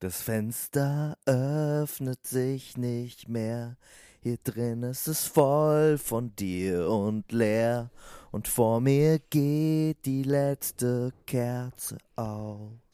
Das Fenster öffnet sich nicht mehr. Hier drin ist es voll von dir und leer. Und vor mir geht die letzte Kerze aus.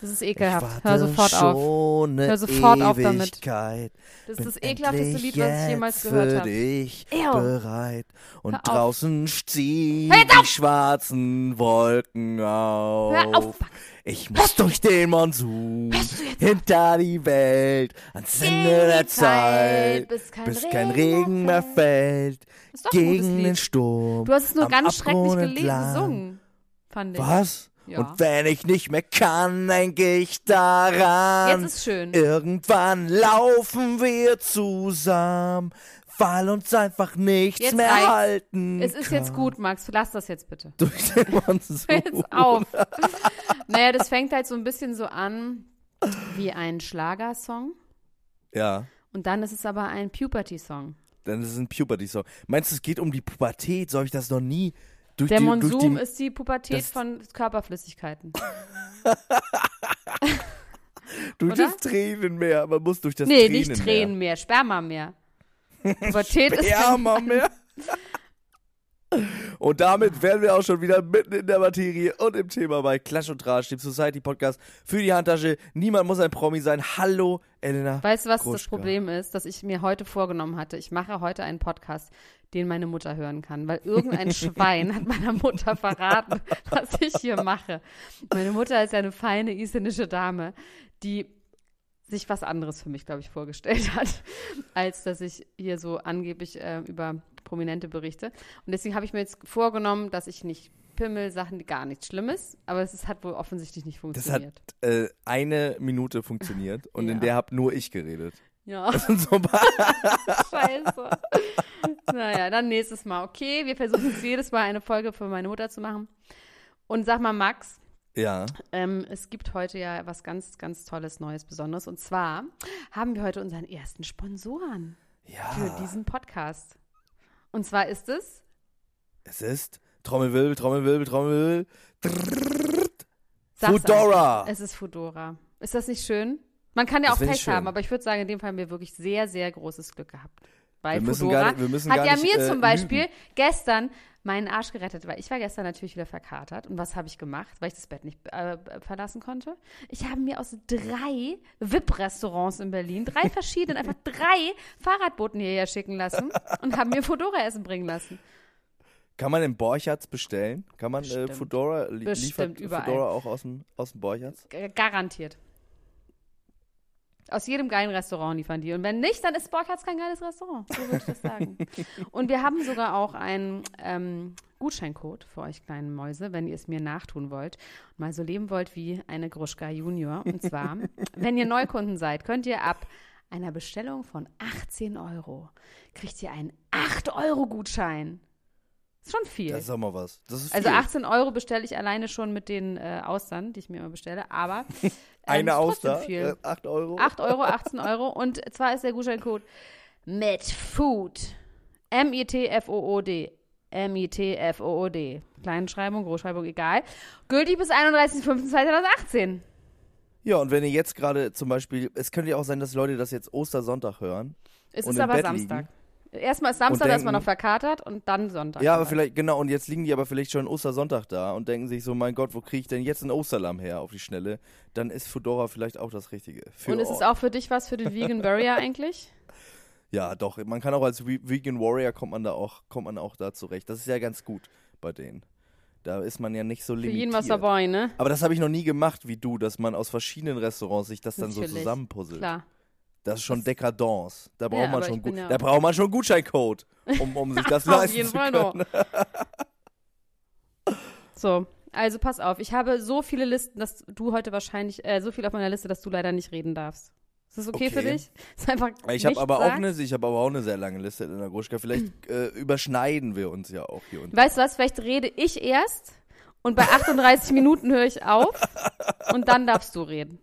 Das ist Ich ekelhaft. Hör sofort auf. Hör sofort auf damit. Ewigkeit. Das ist das ekelhafteste Lied, was ich jemals gehört für habe. dich Ew. bereit. Und Hör draußen ziehen die schwarzen Wolken auf. Hör auf. Ich muss durch den Monsun hinter die Welt ans Ende der Zeit, bis kein bis kein Regen mehr fällt, gegen den Sturm. Du hast es nur ganz schrecklich gelesen, gesungen. Fand ich. Was? Ja. Und wenn ich nicht mehr kann, denk ich daran. Jetzt ist schön. Irgendwann laufen wir zusammen, weil uns einfach nichts Jetzt mehr reicht's. halten Es ist kann. jetzt gut, Max. Lass das jetzt bitte. Durch den Monsun. Jetzt auf. naja, das fängt halt so ein bisschen so an wie ein Schlagersong. Ja. Und dann ist es aber ein Puberty-Song. Dann ist es ein Puberty-Song. Meinst du, es geht um die Pubertät? So habe ich das noch nie Der die, Monsum die, ist die Pubertät das- von Körperflüssigkeiten. durch oder? das Tränenmeer. Man muss durch das nee, Tränenmeer. nicht Tränen mehr, Sperma mehr. Pubertät ist Sperma mehr. Und damit wären wir auch schon wieder mitten in der Materie und im Thema bei Clash und Tratsch, dem Society Podcast für die Handtasche. Niemand muss ein Promi sein. Hallo, Elena. Weißt du, was das Gruschka. Problem ist, dass ich mir heute vorgenommen hatte? Ich mache heute einen Podcast, den meine Mutter hören kann, weil irgendein Schwein hat meiner Mutter verraten, was ich hier mache. Meine Mutter ist ja eine feine isländische Dame, die sich was anderes für mich, glaube ich, vorgestellt hat, als dass ich hier so angeblich äh, über Prominente berichte. Und deswegen habe ich mir jetzt vorgenommen, dass ich nicht Pimmel, Sachen, die gar nichts Schlimmes, aber es hat wohl offensichtlich nicht Das funktioniert. hat äh, eine Minute funktioniert und in Ja. der habe nur ich geredet. Ja. Das sind so ein paar Scheiße. naja, dann nächstes Mal. Okay, wir versuchen es jedes Mal eine Folge für meine Mutter zu machen. Und sag mal, Max, ja. ähm, es gibt heute ja was ganz, ganz Tolles, Neues, Besonderes. Und zwar haben wir heute unseren ersten Sponsoren für Ja. diesen Podcast. Und zwar ist es Es ist Trommelwirbel, Trommelwirbel, Trommelwirbel. sag's einfach, Es ist Fudora. Ist das nicht schön? Man kann ja Das auch Pech haben, aber ich würde sagen, in dem Fall haben wir wirklich sehr, sehr großes Glück gehabt. Bei Wir Fudora nicht- hat ja nicht, mir äh, zum Beispiel lügen. gestern meinen Arsch gerettet, weil ich war gestern natürlich wieder verkatert. Und was habe ich gemacht, weil ich das Bett nicht äh, verlassen konnte? Ich habe mir aus drei VIP-Restaurants in Berlin, drei verschiedenen, einfach drei Fahrradboten hierher schicken lassen und haben mir Fudora-Essen bringen lassen. Kann man im Borchards bestellen? Kann man äh, Bestimmt. Fedora, li Bestimmt, liefert überall. Fedora auch aus dem, aus dem Borchards? Garantiert. Aus jedem geilen Restaurant liefern die. Und wenn nicht, dann ist Borkhardt kein geiles Restaurant. So würde ich das sagen. Und wir haben sogar auch einen ähm, Gutscheincode für euch kleinen Mäuse, wenn ihr es mir nachtun wollt und mal so leben wollt wie eine Gruschka Junior. Und zwar, wenn ihr Neukunden seid, könnt ihr ab einer Bestellung von 18 Euro kriegt ihr einen 8-Euro-Gutschein. Ist schon viel. Das ist auch mal was. Also viel. 18 Euro bestelle ich alleine schon mit den äh, Austern, die ich mir immer bestelle, aber ähm, Eine Auster, viel. äh, 8 Euro. 8 Euro, 18 Euro und zwar ist der Gutscheincode mit Food. M-I-T-F-O-O-D. M-I-T-F-O-O-D. Kleinschreibung, Großschreibung, egal. Gültig bis 31.05.2018. Ja, und wenn ihr jetzt gerade zum Beispiel, es könnte ja auch sein, dass Leute das jetzt Ostersonntag hören. Es ist aber Samstag. liegen. Erstmal ist Samstag, da ist man noch verkatert und dann Sonntag. Ja, aber vielleicht, genau, und jetzt liegen die aber vielleicht schon Ostersonntag da und denken sich so, mein Gott, wo kriege ich denn jetzt ein Osterlamm her auf die Schnelle? Dann ist Fedora vielleicht auch das Richtige. Für Und ist es euch. auch für dich was für den Vegan Warrior eigentlich? Ja, doch, man kann auch als Ve- Vegan Warrior kommt man da auch, kommt man auch da zurecht. Das ist ja ganz gut bei denen. Da ist man ja nicht so Für limitiert. jeden was dabei, ne? Aber das habe ich noch nie gemacht wie du, dass man aus verschiedenen Restaurants sich das dann so Natürlich, zusammenpuzzelt. Klar. Das ist schon Dekadence. Da braucht Ja, man schon ja- da braucht man schon Gutscheincode, um, um sich das Auf leisten jeden zu Fall können. noch. So, also pass auf. Ich habe so viele Listen, dass du heute wahrscheinlich, äh, so viel auf meiner Liste, dass du leider nicht reden darfst. Ist das okay, für Okay. dich? Ist einfach Ich habe aber auch sagst? eine, ich habe aber auch eine sehr lange Liste in der Gruschka. Vielleicht äh, überschneiden wir uns ja auch hier und Weißt du was? Vielleicht rede ich erst und bei 38 Minuten höre ich auf und dann darfst du reden.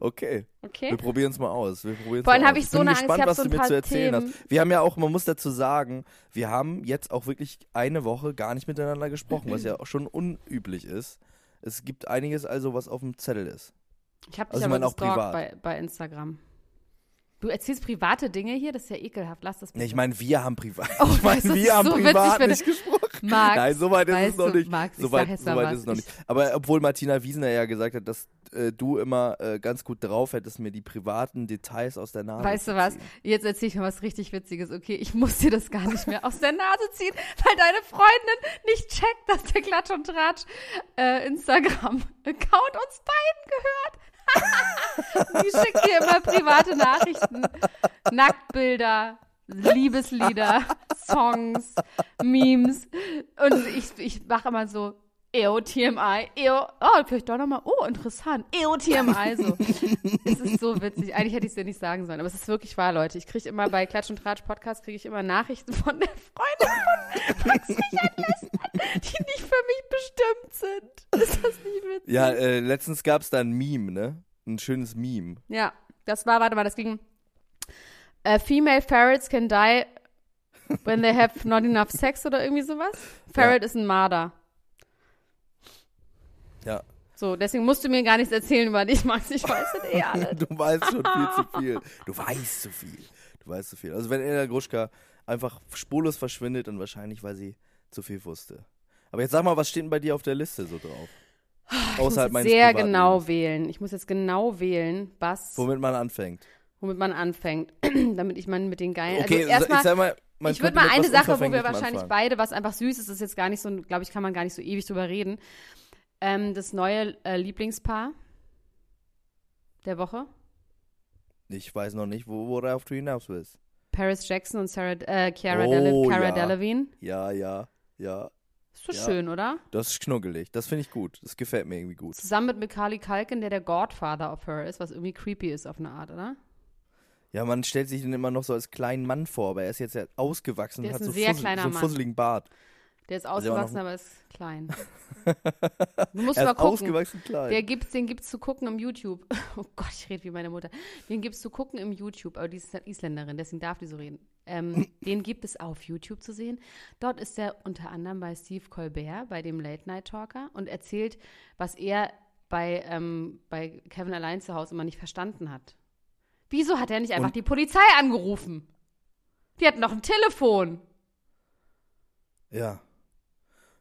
Okay, Okay? wir probieren es mal aus. Wir probieren's Vor allem mal hab aus. ich so bin eine Angst, gespannt, ich hab was so du mir zu erzählen Themen. hast. Wir haben ja auch, man muss dazu sagen, wir haben jetzt auch wirklich eine Woche gar nicht miteinander gesprochen, was ja auch schon unüblich ist. Es gibt einiges also, was auf dem Zettel ist. Ich habe dich Also ich aber meine auch gestalkt privat. bei, bei Instagram. Du erzählst private Dinge hier? Das ist ja ekelhaft. Lass das bitte. Nee, ich meine, wir haben privat. Oh, ich meine, wir haben so witzig, privat wenn nicht gesprochen. Max, Nein, so weit ist es noch nicht. Max, ich so weit, so weit ist es noch Ich- nicht. Aber obwohl Martina Wiesner ja gesagt hat, dass äh, du immer äh, ganz gut drauf hättest, mir die privaten Details aus der Nase Weißt du was? Jetzt erzähle ich mal was richtig Witziges. Okay, ich muss dir das gar nicht mehr aus der Nase ziehen, weil deine Freundin nicht checkt, dass der Klatsch und Tratsch äh, Instagram-Account uns beiden gehört. Die schickt dir immer private Nachrichten, Nacktbilder, Liebeslieder, Songs, Memes. Und ich, ich mache immer so, Eo TMI, Eo, oh, vielleicht doch nochmal, oh, interessant, Eo TMI, so. Es ist so witzig. Eigentlich hätte ich es dir nicht sagen sollen, aber es ist wirklich wahr, Leute. Ich kriege immer bei Klatsch und Tratsch Podcast kriege ich immer Nachrichten von der Freundin von Max Richard Lessmann, die nicht für mich bestimmt sind. Ist das nicht witzig? Ja, äh, letztens gab es da ein Meme, ne? Ein schönes Meme. Ja, das war, warte mal, das ging. Äh, female ferrets can die when they have not enough sex oder irgendwie sowas. Ferret ist ein Marder. Ja. So, deswegen musst du mir gar nichts erzählen über dich, Max. Ich weiß es eh alles. Du weißt schon viel zu viel. Du weißt zu viel. Du weißt zu viel. Also wenn Elena Gruschka einfach spurlos verschwindet, dann wahrscheinlich, weil sie zu viel wusste. Aber jetzt sag mal, was steht denn bei dir auf der Liste so drauf? Ich muss Außerhalb jetzt meines sehr genau wählen. Ich muss jetzt genau wählen, was, Womit man anfängt. womit man anfängt, damit ich mal mit den geilen. Okay, also erstmal, ich sag mal, man ich würde mal eine Sache, wo wir wahrscheinlich anfangen. beide, was einfach süß ist, ist jetzt gar nicht so, glaube ich, kann man gar nicht so ewig drüber reden. Ähm, das neue äh, Lieblingspaar der Woche. Ich weiß noch nicht, wo, worauf du hinaus willst. Paris Jackson und Sarah, äh, Chiara, Oh, Dele Cara ja. Delevingne. Ja, ja, ja. Ist doch Ja. schön, oder? Das ist schnuggelig. Das finde ich gut. Das gefällt mir irgendwie gut. Zusammen mit Macaulay Culkin, der der Godfather of her ist, was irgendwie creepy ist auf eine Art, oder? Ja, man stellt sich den immer noch so als kleinen Mann vor, aber er ist jetzt ja ausgewachsen Der und hat so, fussel, so einen fusseligen Bart. Der ist noch ausgewachsen, aber ist klein. Du musst Er mal ist gucken. ausgewachsen klein. Der gibt's, den gibt's zu gucken im YouTube. Oh Gott, ich rede wie meine Mutter. Den gibt's zu gucken im YouTube, aber die ist halt Isländerin, deswegen darf die so reden. Ähm, den gibt es auf YouTube zu sehen. Dort ist er unter anderem bei Steve Colbert, bei dem Late Night Talker, und erzählt, was er bei, ähm, bei Kevin allein zu Hause immer nicht verstanden hat. Wieso hat er nicht einfach Und- die Polizei angerufen? Die hatten doch ein Telefon. Ja.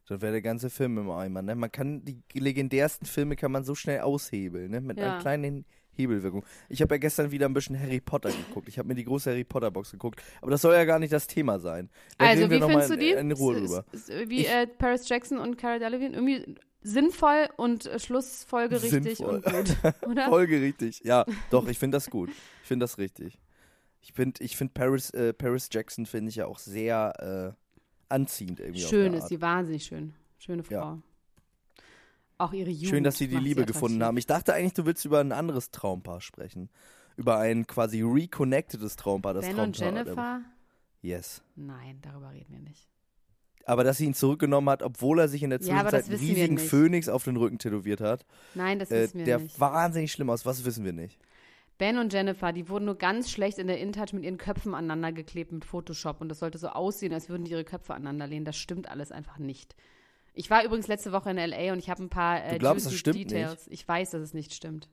Dann wäre der ganze Film im Eimer. Ne? Man kann die legendärsten Filme kann man so schnell aushebeln, ne? Mit Ja. einer kleinen Hebelwirkung. Ich habe ja gestern wieder ein bisschen Harry Potter geguckt. Ich habe mir die große Harry Potter Box geguckt. Aber das soll ja gar nicht das Thema sein. Da Also, wie findest du die? in, in Ruhe drüber. Wie Ich- äh, Paris Jackson und Cara Delevingne? Irgendwie sinnvoll und äh, schlussfolgerichtig Sinnvoll. und gut, oder? Folgerichtig. Ja, doch, ich finde das gut. Ich finde das richtig. Ich finde ich find Paris, äh, Paris Jackson finde ich ja auch sehr äh, anziehend irgendwie. Schön ist sie, wahnsinnig schön. Schöne Frau. Ja. Auch ihre Jugend. Schön, dass sie die Liebe attraktiv. gefunden haben. Ich dachte eigentlich, du willst über ein anderes Traumpaar sprechen. Über ein quasi reconnectedes Traumpaar. Das Ben Traumpaar und der- Jennifer? Yes. Nein, darüber reden wir nicht. Aber dass sie ihn zurückgenommen hat, obwohl er sich in der Ja, Zwischenzeit das einen riesigen. Phönix auf den Rücken tätowiert hat, Nein, das äh, wissen wir der nicht. wahnsinnig schlimm aus. Was wissen wir nicht? Ben und Jennifer, die wurden nur ganz schlecht in der InTouch mit ihren Köpfen aneinander geklebt mit Photoshop und das sollte so aussehen, als würden die ihre Köpfe aneinander lehnen. Das stimmt alles einfach nicht. Ich war übrigens letzte Woche in LA und ich habe ein paar äh, Du glaubst, das stimmt Details. Ich weiß, dass es nicht stimmt.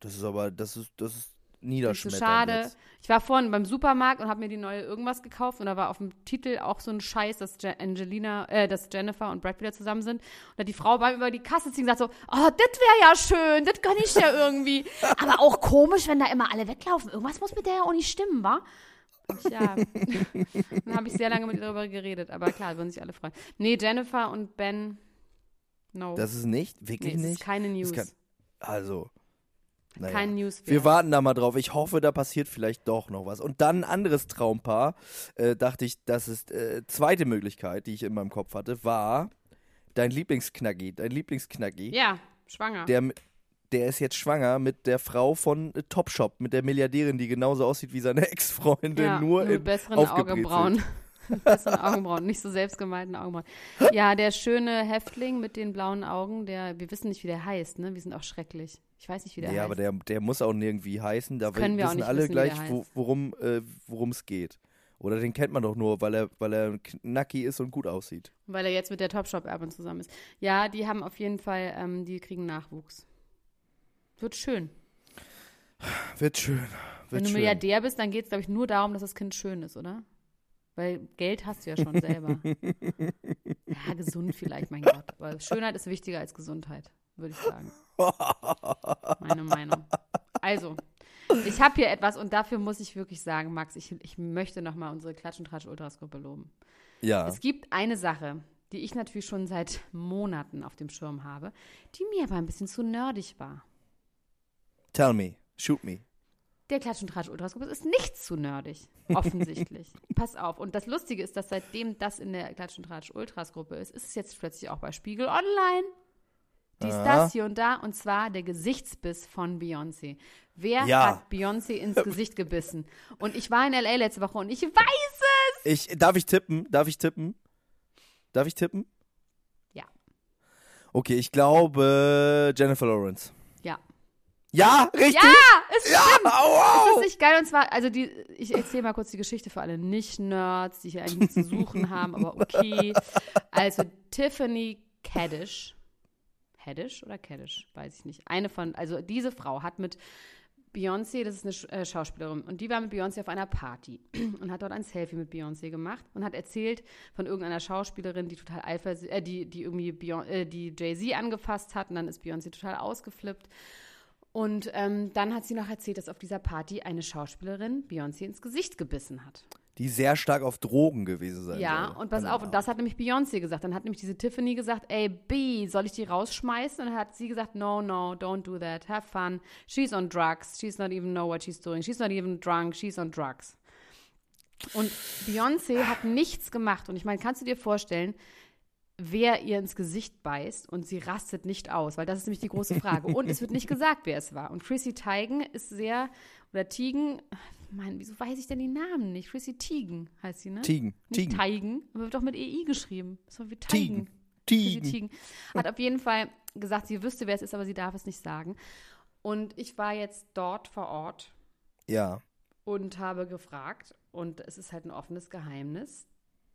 Das ist aber, das ist, das ist Nicht so niederschmettern. schade. Jetzt. Ich war vorhin beim Supermarkt und habe mir die neue irgendwas gekauft und da war auf dem Titel auch so ein Scheiß, dass Angelina, äh, dass Jennifer und Brad wieder zusammen sind. Und da die Frau beim über die Kasse ziehen gesagt so, oh, das wäre ja schön, das gönn ich ja irgendwie. Aber auch komisch, wenn da immer alle weglaufen. Irgendwas muss mit der ja auch nicht stimmen, wa? Ja, dann habe ich sehr lange mit ihr darüber geredet, aber klar, würden sich alle freuen. Nee, Jennifer und Ben, no. Das ist nicht, nee, wirklich es nicht. ist keine News. kann- Also. Naja. Kein News. Wir warten da mal drauf. Ich hoffe, da passiert vielleicht doch noch was. Und dann ein anderes Traumpaar, äh, dachte ich, das ist äh, zweite Möglichkeit, die ich in meinem Kopf hatte, war dein Lieblingsknacki, dein Lieblingsknacki. Ja, schwanger. Der, der ist jetzt schwanger mit der Frau von äh, Topshop, mit der Milliardärin, die genauso aussieht wie seine Ex-Freundin, ja, nur, mit in besseren. Augenbrauen. mit besseren Augenbrauen, nicht so selbstgemalten Augenbrauen. Ja, der schöne Häftling mit den blauen Augen, der, wir wissen nicht, wie der heißt, ne? Wir sind auch schrecklich. Ich weiß nicht, wie der Ja, heißt. aber der, der muss auch nirgendwie heißen. Da können wir wissen nicht alle wissen, gleich, wo, worum äh, es geht. Oder den kennt man doch nur, weil er, weil er knacki ist und gut aussieht. Weil er jetzt mit der Topshop-Erbin zusammen ist. Ja, die haben auf jeden Fall, ähm, die kriegen Nachwuchs. Wird schön. Wird schön. Wenn Wird du schön. Milliardär bist, dann geht es, glaube ich, nur darum, dass das Kind schön ist, oder? Weil Geld hast du ja schon selber. ja, gesund vielleicht, mein Gott. Aber Schönheit ist wichtiger als Gesundheit, würde ich sagen. Meine Meinung. Also, ich habe hier etwas und dafür muss ich wirklich sagen, Max, ich, ich möchte nochmal unsere Klatsch- und Tratsch-Ultras-Gruppe loben. Ja. Es gibt eine Sache, die ich natürlich schon seit Monaten auf dem Schirm habe, die mir aber ein bisschen zu nerdig war. Tell me. Shoot me. Der Klatsch- und Tratsch-Ultras-Gruppe ist nicht zu nerdig, offensichtlich. Pass auf. Und das Lustige ist, dass seitdem das in der Klatsch- und Tratsch-Ultras-Gruppe ist, ist es jetzt plötzlich auch bei Spiegel Online. Dies, Aha. das, hier und da. Und zwar der Gesichtsbiss von Beyoncé. Wer Ja. hat Beyoncé ins Gesicht gebissen? Und ich war in L.A. letzte Woche und ich weiß es! Ich, darf ich tippen? Darf ich tippen? Darf ich tippen? Ja. Okay, ich glaube Jennifer Lawrence. Ja. Ja, richtig. Ja, es Ja, stimmt. wow. Das ist nicht geil. Und zwar, also die, ich erzähle mal kurz die Geschichte für alle Nicht-Nerds, die hier eigentlich nichts zu suchen haben, aber okay. Also Tiffany Kaddish. Haddish oder Kaddish? Weiß ich nicht. Eine von, also diese Frau hat mit Beyoncé, das ist eine äh, Schauspielerin, und die war mit Beyoncé auf einer Party und hat dort ein Selfie mit Beyoncé gemacht und hat erzählt von irgendeiner Schauspielerin, die total eifersü äh, die, die irgendwie Beyon äh, die Jay-Z angefasst hat und dann ist Beyoncé total ausgeflippt. Und ähm, dann hat sie noch erzählt, dass auf dieser Party eine Schauspielerin Beyoncé ins Gesicht gebissen hat. Die sehr stark auf Drogen gewesen sein Ja, soll. und pass auf, und das hat nämlich Beyoncé gesagt. Dann hat nämlich diese Tiffany gesagt, ey, B, soll ich die rausschmeißen? Und dann hat sie gesagt, no, no, don't do that, have fun. She's on drugs, she's not even know what she's doing, she's not even drunk, she's on drugs. Und Beyoncé hat nichts gemacht. Und ich meine, kannst du dir vorstellen, wer ihr ins Gesicht beißt und sie rastet nicht aus? Weil das ist nämlich die große Frage. Und es wird nicht gesagt, wer es war. Und Chrissy Teigen ist sehr, oder Tigen, Mann, wieso weiß ich denn die Namen nicht? Chrissy Teigen heißt sie, ne? Tigen. Nicht. Teigen, aber wird doch mit EI geschrieben. Doch wie Teigen. Chrissy Teigen. Hat auf jeden Fall gesagt, sie wüsste, wer es ist, aber sie darf es nicht sagen. Und ich war jetzt dort vor Ort Ja. und habe gefragt, und es ist halt ein offenes Geheimnis.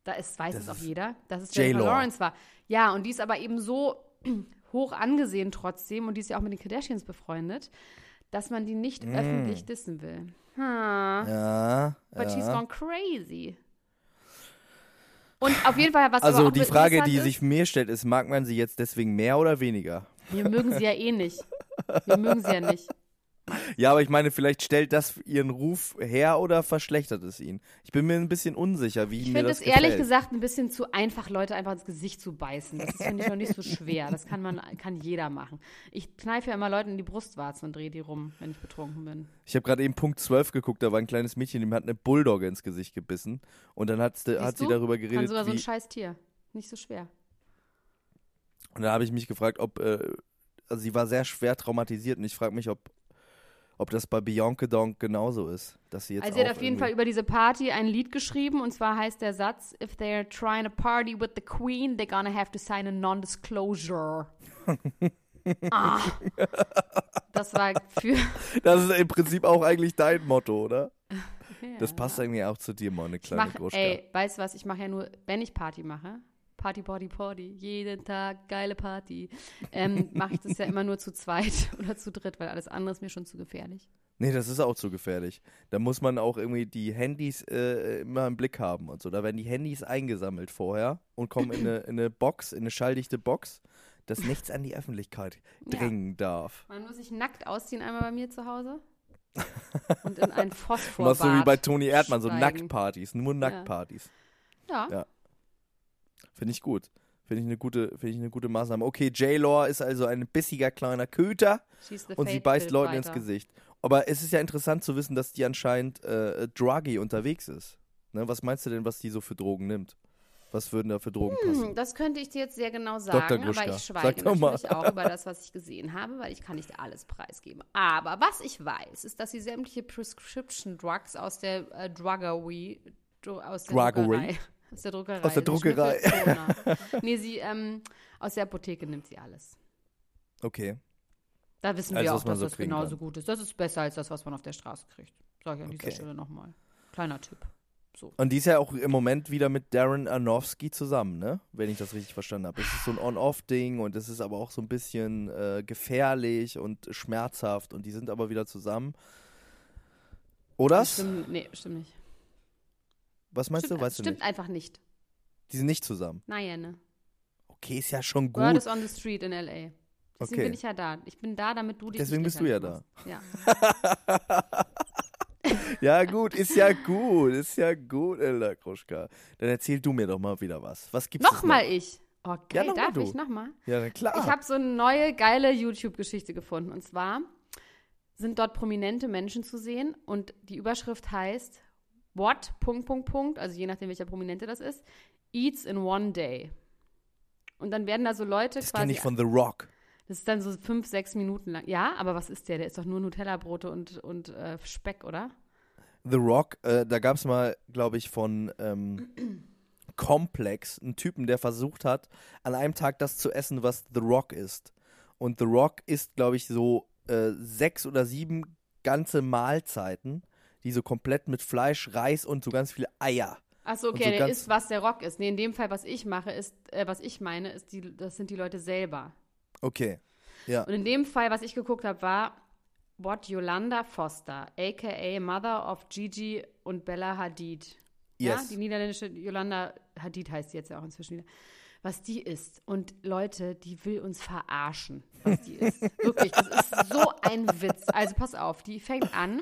Da ist, weiß Das es auch jeder, dass es. Jennifer Lawrence war. Ja, und die ist aber eben so hoch angesehen trotzdem, und die ist ja auch mit den Kardashians befreundet, dass man die nicht öffentlich dissen will. Mm. Ja. But she's ja. gone crazy. Und auf jeden Fall, was Also die Frage, die ist, sich mir stellt, ist, mag man sie jetzt deswegen mehr oder weniger? Wir mögen sie ja eh nicht. Wir mögen sie ja nicht. Ja, aber ich meine, vielleicht stellt das ihren Ruf her oder verschlechtert es ihn. Ich bin mir ein bisschen unsicher, wie Ich mir finde das es ehrlich gesagt ein bisschen zu einfach, Leute einfach ins Gesicht zu beißen. Das finde ich, noch nicht so schwer. Das kann man, kann jeder machen. Ich kneife ja immer Leuten in die Brustwarzen und drehe die rum, wenn ich betrunken bin. Ich habe gerade eben Punkt 12 geguckt, da war ein kleines Mädchen, dem hat eine Bulldogge ins Gesicht gebissen. Und dann hat, Siehst hat sie du? darüber Kann geredet, sogar so ein scheiß Tier. Nicht so schwer. und da habe ich mich gefragt, ob, äh, also sie war sehr schwer traumatisiert und ich frage mich, ob, ob das bei Bianca Donk genauso ist. Dass sie jetzt Also sie hat auf jeden Fall über diese Party ein Lied geschrieben und zwar heißt der Satz, if they're trying to party with the queen, they're gonna have to sign a non-disclosure. ah. Das war für Das ist im Prinzip auch eigentlich dein Motto, oder? Das passt irgendwie auch zu dir, meine kleine mach, Gruschka. ey, weißt du was, ich mache ja nur, wenn ich Party mache, Party, Party, Party, jeden Tag geile Party, ähm, mache ich das ja immer nur zu zweit oder zu dritt, weil alles andere ist mir schon zu gefährlich. Nee, das ist auch zu gefährlich. Da muss man auch irgendwie die Handys äh, immer im Blick haben und so. Da werden die Handys eingesammelt vorher und kommen in eine, in eine Box, in eine schalldichte Box, dass nichts an die Öffentlichkeit Ja. dringen darf. Man muss sich nackt ausziehen einmal bei mir zu Hause. Und in ein Phosphorbad Machst du wie bei Toni Erdmann, so steigen. Nacktpartys, nur Nacktpartys. Ja. Ja. Finde ich gut. Finde ich eine gute, finde ich eine gute Maßnahme. Okay, J-Law ist also ein bissiger kleiner Köter und sie beißt Leuten weiter. ins Gesicht. Aber es ist ja interessant zu wissen, dass die anscheinend äh, druggy unterwegs ist. Ne, was meinst du denn, was die so für Drogen nimmt? Was würden da für Drogen passen? Hm, Das könnte ich dir jetzt sehr genau sagen, aber ich schweige natürlich auch über das, was ich gesehen habe, weil ich kann nicht alles preisgeben. Aber was ich weiß, ist, dass sie sämtliche Prescription Drugs aus der äh, Druggery, aus der Druggery? Aus der Druckerei, Aus der sie Druckerei. nee, sie ähm, aus der Apotheke nimmt sie alles. Okay. Da wissen Also, wir auch, dass so das genauso kann. gut ist. Das ist besser als das, was man auf der Straße kriegt. Sag ich an dieser Okay. Stelle nochmal. Kleiner Tipp. So. Und die ist ja auch im Moment wieder mit Darren Aronofsky zusammen, ne? Wenn ich das richtig verstanden habe. Es ist so ein On-Off-Ding und es ist aber auch so ein bisschen äh, gefährlich und schmerzhaft und die sind aber wieder zusammen. Oder? Stimmt, nee, stimmt nicht. Was meinst stimmt du? Weißt du stimmt nicht? einfach nicht. Die sind nicht zusammen. Naja, ne. Okay, ist ja schon Word gut. is on the street in L.A. Deswegen Okay. bin ich ja da. Ich bin da, damit du dich Deswegen bist du ja da. Ja. Ja, gut, ist ja gut, ist ja gut, Elda Kruschka. Dann erzähl du mir doch mal wieder was. Was gibt's Nochmal ich. Oh, Ja, noch mal darf du. ich nochmal? Ja, klar. Ich habe so eine neue, geile YouTube-Geschichte gefunden. Und zwar sind dort prominente Menschen zu sehen und die Überschrift heißt What, Punkt, Punkt, Punkt, also je nachdem, welcher Prominente das ist, eats in one day. Und dann werden da so Leute das quasi kenne ich von The Rock. Das ist dann so fünf, sechs Minuten lang. Ja, aber was ist der? Der ist doch nur Nutella-Brote und, und äh, Speck, oder? The Rock, äh, da gab es mal, glaube ich, von ähm, Complex einen Typen, der versucht hat, an einem Tag das zu essen, was The Rock ist. Und The Rock isst, glaube ich, so äh, sechs oder sieben ganze Mahlzeiten, die so komplett mit Fleisch, Reis und so ganz viele Eier. Achso, okay, so der ist, was der Rock ist. Nee, in dem Fall, was ich mache, ist, äh, was ich meine, ist die, das sind die Leute selber. Okay. Ja. Und in dem Fall, was ich geguckt habe, war What Yolanda Foster, aka Mother of Gigi und Bella Hadid. Ja, Yes. die niederländische Yolanda Hadid heißt sie jetzt ja auch inzwischen wieder. Was die ist. Und Leute, die will uns verarschen, was die ist. Wirklich, das ist so ein Witz. Also pass auf, die fängt an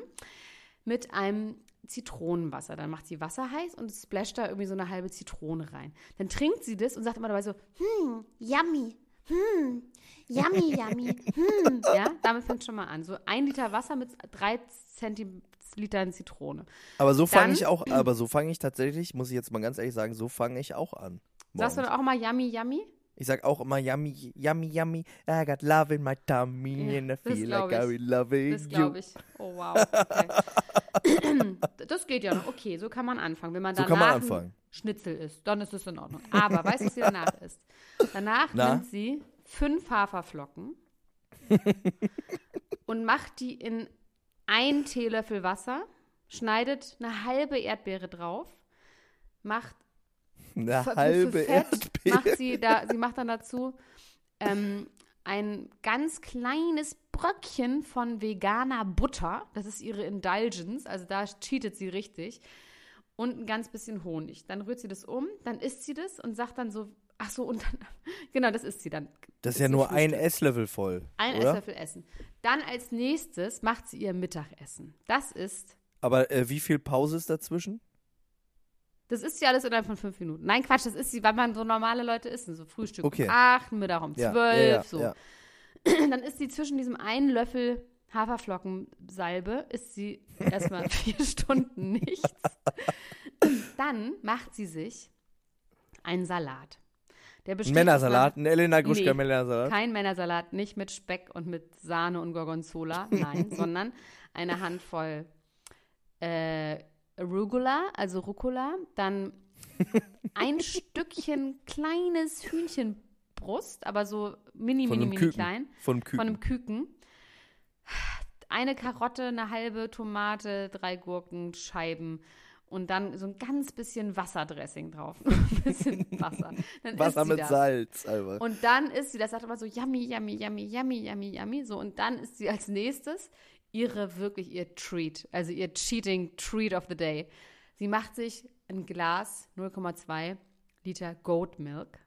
mit einem Zitronenwasser. Dann macht sie Wasser heiß und splasht da irgendwie so eine halbe Zitrone rein. Dann trinkt sie das und sagt immer dabei so, hm, yummy, hm, yummy, yummy, hm. Ja, damit fängt schon mal an. So ein Liter Wasser mit drei Zentilitern Zitrone. Aber so fange ich auch, aber so fange ich tatsächlich, muss ich jetzt mal ganz ehrlich sagen, so fange ich auch an. Sagst du morgens. dann auch mal yummy, yummy? Ich sag auch immer yummy, yummy, yummy. I got love in my tummy and I das feel like I ich. will loving Das you. glaube ich. Oh, wow. Okay. das geht ja noch. Okay, so kann man anfangen. Wenn man So danach kann man anfangen. Schnitzel isst, dann ist es in Ordnung. Aber weißt du, was sie danach isst? Danach Na? nimmt sie fünf Haferflocken und macht die in einen Teelöffel Wasser, schneidet eine halbe Erdbeere drauf, macht Eine für- halbe für Fett Erdbeere. macht sie da, sie macht dann dazu ähm, ein ganz kleines Bröckchen von veganer Butter. Das ist ihre Indulgence, also da cheatet sie richtig. Und ein ganz bisschen Honig. Dann rührt sie das um, dann isst sie das und sagt dann so, ach so, und dann, genau, das isst sie dann. Das ist ja nur ein. Esslöffel voll. Ein oder? Esslöffel essen. Dann als nächstes macht sie ihr Mittagessen. Das ist Aber äh, wie viel Pause ist dazwischen? Das ist ja alles innerhalb von fünf Minuten. Nein, Quatsch, das ist sie, weil man so normale Leute essen. So Frühstück Okay. um acht, Mittag um Ja, zwölf, ja, ja, so. Dann ist sie zwischen diesem einen Löffel Haferflockensalbe, isst sie erstmal vier Stunden nichts. Dann macht sie sich einen Salat. Der besteht Männersalat, ein Elena Gruschka Nee, Männersalat. kein Männersalat, nicht mit Speck und mit Sahne und Gorgonzola, nein, sondern eine Handvoll äh, Arugula, also Rucola, dann ein Stückchen kleines Hühnchenbrust, aber so mini, mini, mini Küken. klein, Von einem Küken. von einem Küken. Eine Karotte, eine halbe Tomate, drei Gurkenscheiben und dann so ein ganz bisschen Wasserdressing drauf. ein bisschen Wasser. Dann Wasser mit das. Salz, einfach. Und dann ist sie, das sagt immer so yummy, yummy, yummy, yummy, yummy, yummy. So, und dann ist sie als nächstes ihre, wirklich ihr Treat, also ihr Cheating Treat of the Day. Sie macht sich ein Glas 0,2 Liter Goat Milk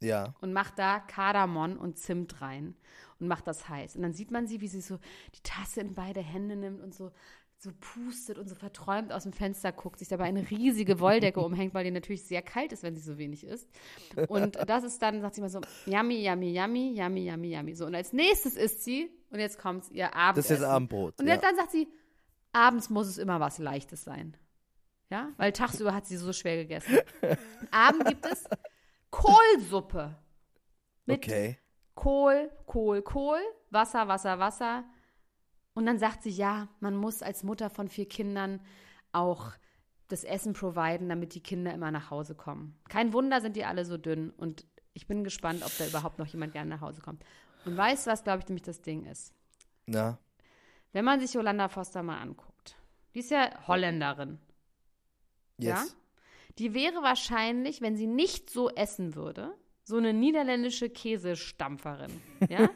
Ja. und macht da Kardamom und Zimt rein und macht das heiß. Und dann sieht man sie, wie sie so die Tasse in beide Hände nimmt und so, so pustet und so verträumt aus dem Fenster guckt, sich dabei eine riesige Wolldecke umhängt, weil die natürlich sehr kalt ist, wenn sie so wenig isst. Und das ist dann, sagt sie mal so, yummy, yummy, yummy, yummy, yummy, yummy. So, und als nächstes isst sie, und jetzt kommt ihr Abendessen. Das ist jetzt Abendbrot. Und ja. jetzt dann sagt sie, abends muss es immer was Leichtes sein. Ja, weil tagsüber hat sie so schwer gegessen. Abend gibt es Kohlsuppe. Mit okay. Kohl, Kohl, Kohl, Wasser, Wasser, Wasser. Und dann sagt sie, ja, man muss als Mutter von vier Kindern auch das Essen providen, damit die Kinder immer nach Hause kommen. Kein Wunder sind die alle so dünn. Und ich bin gespannt, ob da überhaupt noch jemand gerne nach Hause kommt. Und weißt du, was, glaube ich, nämlich das Ding ist? Na, Wenn man sich Yolanda Foster mal anguckt, die ist ja Holländerin, yes. ja? Die wäre wahrscheinlich, wenn sie nicht so essen würde, so eine niederländische Käsestampferin, ja?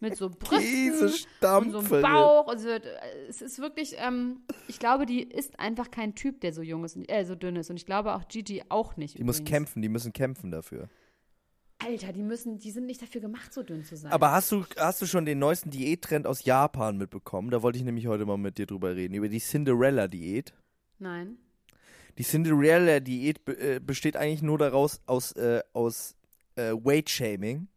Mit so Brüsten und so einem. Bauch. Und so, äh, es ist wirklich, ähm, ich glaube, die ist einfach kein Typ, der so jung ist, und- äh, so dünn ist. Und ich glaube auch Gigi auch nicht. Die muss übrigens. kämpfen, die müssen kämpfen dafür. Alter, die müssen, die sind nicht dafür gemacht, so dünn zu sein. Aber hast du, hast du schon den neuesten Diättrend aus Japan mitbekommen? Da wollte ich nämlich heute mal mit dir drüber reden. Über die Cinderella-Diät. Nein. Die Cinderella-Diät äh, besteht eigentlich nur daraus aus, äh, aus äh, Weight-Shaming.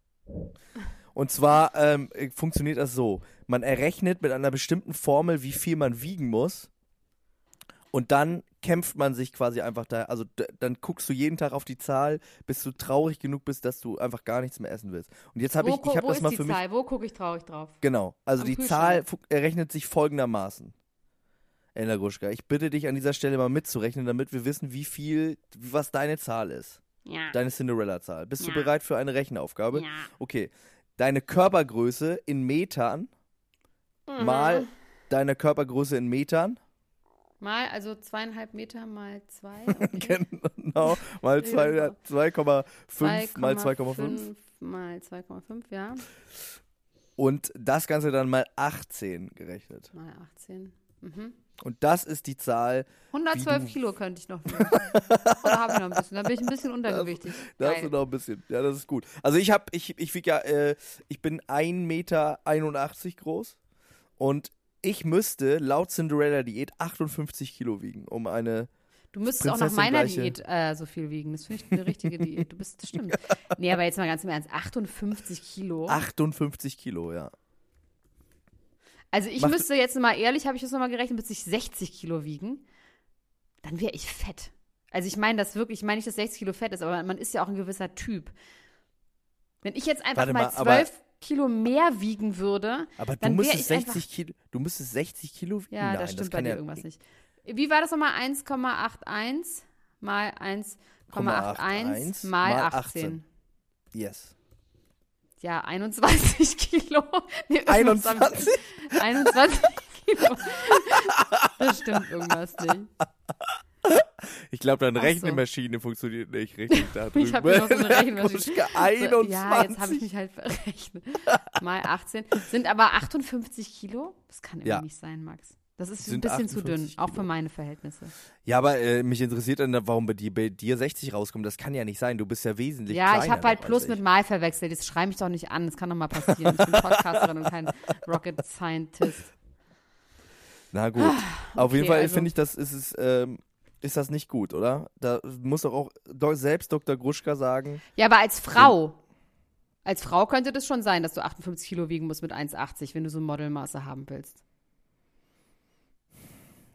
Und zwar ähm, äh, funktioniert das so. Man errechnet mit einer bestimmten Formel, wie viel man wiegen muss. Und dann kämpft man sich quasi einfach da. Also dann guckst du jeden Tag auf die Zahl, bis du traurig genug bist, dass du einfach gar nichts mehr essen willst. Und jetzt habe ich, ich habe das mal für mich. Zahl? Wo gucke ich traurig drauf? Genau. Also Am die Kühlschrank. Zahl errechnet sich folgendermaßen. Elena Gruschka, ich bitte dich an dieser Stelle mal mitzurechnen, damit wir wissen, wie viel, was deine Zahl ist. Ja. Deine Cinderella-Zahl. Bist du Ja. bereit für eine Rechenaufgabe? Ja. Okay. Deine Körpergröße in Metern Mhm. mal deine Körpergröße in Metern. Mal, also zweieinhalb Meter mal zwei. Okay. genau. Mal Ja. zwei- 2,5 mal 2,5. 2,5 mal 2,5, ja. Und das Ganze dann mal 18 gerechnet. Mal 18. Mhm. Und das ist die Zahl, 112 Wie du- Kilo könnte ich noch. Oder habe ich noch ein bisschen? Da bin ich ein bisschen untergewichtig. Da hast du noch ein bisschen. Ja, das ist gut. Also ich habe, ich, ich wiege ja, äh, ich bin 1,81 Meter groß und ich müsste laut Cinderella-Diät 58 Kilo wiegen, um eine. Du müsstest auch nach Prinzessin meiner gleiche- Diät äh, so viel wiegen. Das finde ich eine richtige Diät. Du bist, das stimmt. Nee, aber jetzt mal ganz im Ernst. 58 Kilo. 58 Kilo, ja. Also ich Macht- müsste jetzt mal ehrlich, habe ich das nochmal gerechnet, müsste ich 60 Kilo wiegen. Dann wäre ich fett. Also ich meine das wirklich, ich meine nicht, dass 60 Kilo fett ist, aber man ist ja auch ein gewisser Typ. Wenn ich jetzt einfach Warte mal 12 Kilo mehr wiegen würde, Aber du müsstest ich einfach- 60 Kilo, du müsstest 60 Kilo wiegen. ja, Nein, das stimmt bei kann dir ja, irgendwas nicht. Wie war das nochmal? 1,81 mal 1,81 mal, mal 18. 18. Yes. Ja, 21 Kilo. Nee, irgendwas hab 21? ich- 21 Kilo. Das stimmt irgendwas nicht. Ich glaube, deine so. Rechenmaschine funktioniert nicht richtig da drüben. Ich habe noch so eine Rechenmaschine. Gruschka, So, 21. Ja, jetzt habe ich mich halt verrechnet. Mal 18. Sind aber 58 Kilo? Das kann irgendwie Ja. nicht sein, Max. Das ist ein bisschen zu dünn, 58 auch für Kilo. meine Verhältnisse. Ja, aber äh, mich interessiert dann, warum bei dir, bei dir 60 rauskommt. Das kann ja nicht sein. Du bist ja wesentlich Ja, ich habe halt Plus mit. Mal verwechselt. Das schreibe ich doch nicht an. Das kann doch mal passieren. Ich bin Podcasterin und kein Rocket Scientist. Na gut. Auf jeden okay, Fall also- finde ich, das ist es, ähm, ist das nicht gut, oder? Da muss doch auch selbst Dr. Gruschka sagen, Ja, aber als Frau, als Frau könnte das schon sein, dass du 58 Kilo wiegen musst mit 1,80, wenn du so Modelmaße haben willst.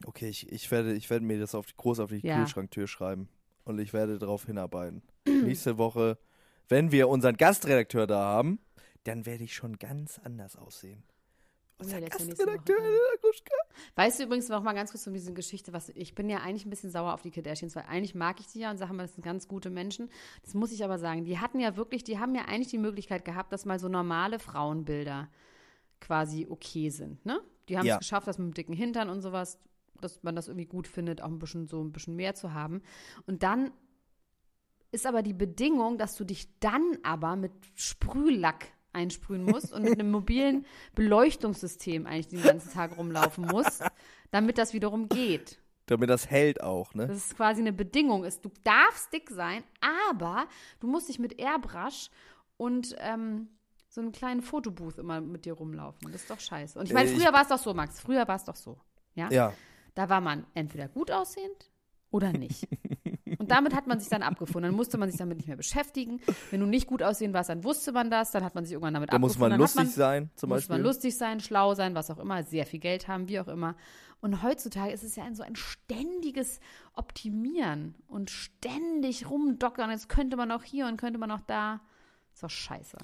okay, ich, ich, werde, ich werde mir das auf die, groß auf die Ja. Kühlschranktür schreiben und ich werde darauf hinarbeiten. Nächste Woche, wenn wir unseren Gastredakteur da haben, dann werde ich schon ganz anders aussehen. Unser Gastredakteur, Gruschka. Weißt du übrigens noch mal ganz kurz um diese Geschichte, was ich bin ja eigentlich ein bisschen sauer auf die Kardashians, weil eigentlich mag ich die ja und sage mal, das sind ganz gute Menschen. Das muss ich aber sagen. Die hatten ja wirklich, die haben ja eigentlich die Möglichkeit gehabt, dass mal so normale Frauenbilder quasi okay sind, ne? Die haben Ja. es geschafft, das mit dem dicken Hintern und sowas, dass man das irgendwie gut findet, auch ein bisschen so ein bisschen mehr zu haben. Und dann ist aber die Bedingung, dass du dich dann aber mit Sprühlack einsprühen musst und mit einem mobilen Beleuchtungssystem eigentlich den ganzen Tag rumlaufen musst, damit das wiederum geht. Damit das hält auch, ne? Das ist quasi eine Bedingung. Ist, du darfst dick sein, aber du musst dich mit Airbrush und ähm, so einem kleinen Fotobooth immer mit dir rumlaufen. Das ist doch scheiße. Und ich meine, Äh, früher war es doch so, Max. Früher war es doch so. Ja? Ja. Da war man entweder gut aussehend oder nicht. Und damit hat man sich dann abgefunden. Dann musste man sich damit nicht mehr beschäftigen. Wenn du nicht gut aussehen warst, dann wusste man das. Dann hat man sich irgendwann damit Da muss abgefunden. man dann hat lustig sein, zum muss Beispiel. man lustig sein, schlau sein, was auch immer, sehr viel Geld haben, wie auch immer. Und heutzutage ist es ja ein, so ein ständiges Optimieren und ständig rumdockern. Jetzt könnte man auch hier und könnte man auch da. Ist doch scheiße.